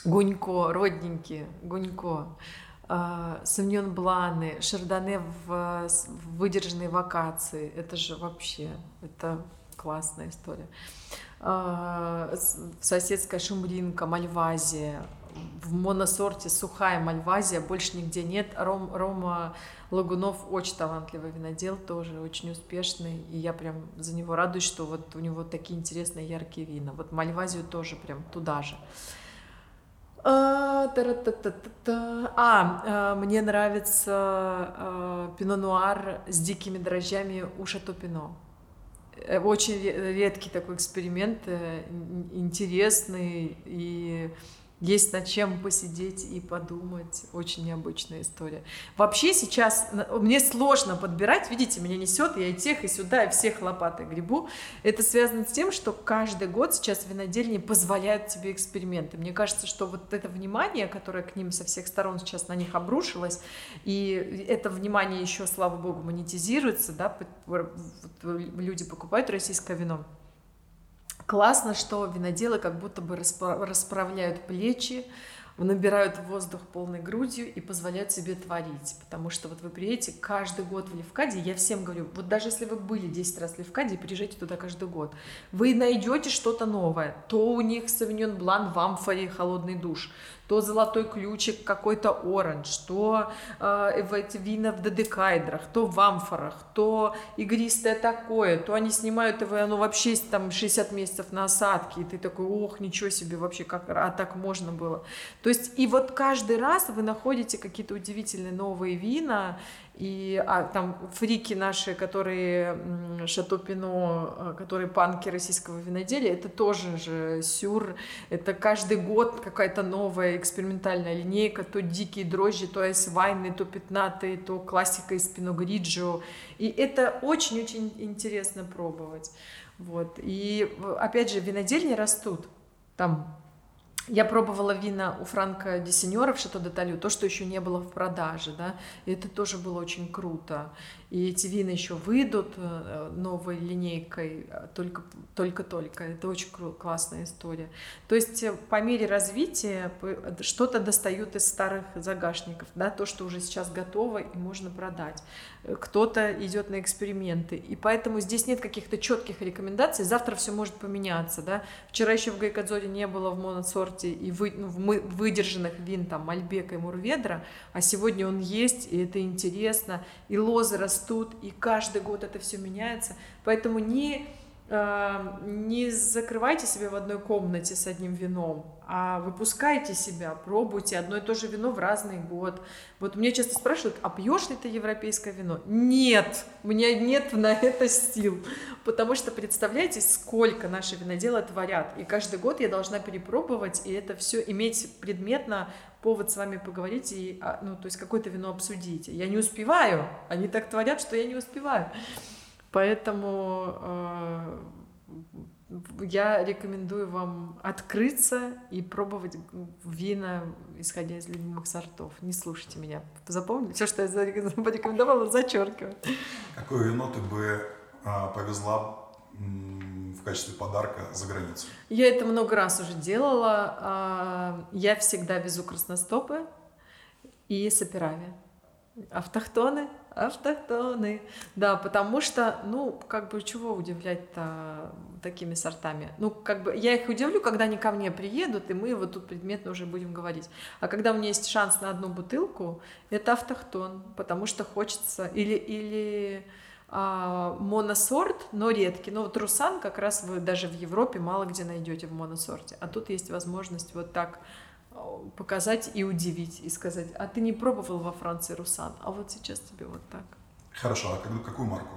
Гунько, родненькие, Гунько. А, Савиньон Бланы, Шардоне в, в выдержанной вакации. Это же вообще, это классная история. А, соседская шумринка, мальвазия, в моносорте сухая мальвазия, больше нигде нет. Ром, Рома Лагунов очень талантливый винодел, тоже очень успешный, и я прям за него радуюсь, что вот у него такие интересные яркие вина. Вот мальвазию тоже прям туда же. А, а, мне нравится пино нуар с дикими дрожжами у Шато Пино. Э, очень редкий такой эксперимент, э, интересный и есть над чем посидеть и подумать. Очень необычная история. Вообще сейчас мне сложно подбирать, видите, меня несет, я и тех, и сюда, и всех лопатой грибу. Это связано с тем, что каждый год сейчас винодельни позволяют тебе эксперименты. Мне кажется, что вот это внимание, которое к ним со всех сторон сейчас на них обрушилось, и это внимание еще, слава богу, монетизируется, да, люди покупают российское вино, Классно, что виноделы как будто бы расправляют плечи, набирают воздух полной грудью и позволяют себе творить. Потому что вот вы приедете каждый год в Левкаде, я всем говорю, вот даже если вы были 10 раз в Левкаде, приезжайте туда каждый год, вы найдете что-то новое. То у них Савиньон Блан в амфоре холодный душ, то золотой ключик какой-то оранж, то э, в эти вина в дедекайдрах, то в амфорах, то игристое такое, то они снимают его, оно вообще там 60 месяцев на осадке, и ты такой, ох, ничего себе, вообще, как, а так можно было. То есть, и вот каждый раз вы находите какие-то удивительные новые вина, и а, там фрики наши, которые Шато Пино, э, которые панки российского виноделия, это тоже же сюр, это каждый год какая-то новая экспериментальная линейка, то дикие дрожжи, то айсвайны, то пятнатые, то классика из Пино Гриджио, и это очень-очень интересно пробовать. Вот. И опять же, винодельни растут. Там я пробовала вина у Франка Десеньора в Шато де Талю, то, что еще не было в продаже, да, и это тоже было очень круто. И эти вина еще выйдут э, новой линейкой э, только, только-только. Это очень классная история. То есть э, по мере развития что-то достают из старых загашников, да, то, что уже сейчас готово и можно продать. Кто-то идет на эксперименты. И поэтому здесь нет каких-то четких рекомендаций. Завтра все может поменяться. Да? Вчера еще в Гайкадзоре не было в моносорте и вы, ну, выдержанных вин там Мальбека и Мурведра, а сегодня он есть, и это интересно. И лозы растут растут, и каждый год это все меняется. Поэтому не, э, не закрывайте себя в одной комнате с одним вином, а выпускайте себя, пробуйте одно и то же вино в разный год. Вот мне часто спрашивают, а пьешь ли ты европейское вино? Нет, у меня нет на это сил, потому что представляете, сколько наши виноделы творят, и каждый год я должна перепробовать, и это все иметь предметно повод с вами поговорить и, а, ну, то есть какое-то вино обсудить. Я не успеваю, они так творят, что я не успеваю. Поэтому э, я рекомендую вам открыться и пробовать вина, исходя из любимых сортов. Не слушайте меня. Запомните, все, что я порекомендовала, зачеркиваю. Какое вино ты бы а, повезла в качестве подарка за границу? Я это много раз уже делала. А, я всегда везу красностопы и саперави. Автохтоны, автохтоны. Да, потому что, ну, как бы, чего удивлять-то такими сортами? Ну, как бы, я их удивлю, когда они ко мне приедут, и мы вот тут предметно уже будем говорить. А когда у меня есть шанс на одну бутылку, это автохтон, потому что хочется или, или а, моносорт, но редкий. Но вот русан как раз вы даже в Европе мало где найдете в моносорте. А тут есть возможность вот так а, показать и удивить, и сказать, а ты не пробовал во Франции русан, а вот сейчас тебе вот так. Хорошо, а какую марку?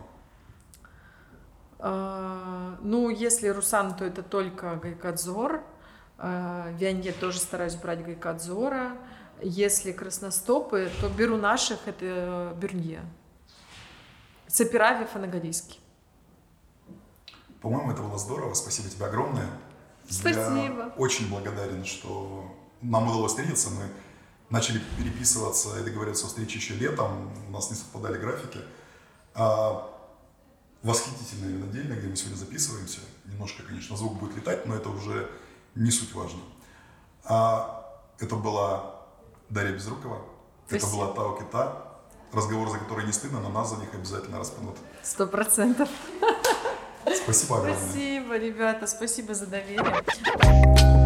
А, ну, если русан, то это только Гайкадзор. А, Вянье тоже стараюсь брать Гайкадзора. Если красностопы, то беру наших, это Бюрнье. Сапирави Фанагорийский. По-моему, это было здорово. Спасибо тебе огромное. Спасибо. Я очень благодарен, что нам удалось встретиться. Мы начали переписываться и договариваться о встрече еще летом, у нас не совпадали графики. А, восхитительная винодельня, где мы сегодня записываемся. Немножко, конечно, звук будет летать, но это уже не суть важно. А, это была Дарья Безрукова, Спасибо. это была Тао Кита. Разговор, за который не стыдно, но нас за них обязательно распнут. Сто процентов. Спасибо огромное. Спасибо, ребята, спасибо за доверие.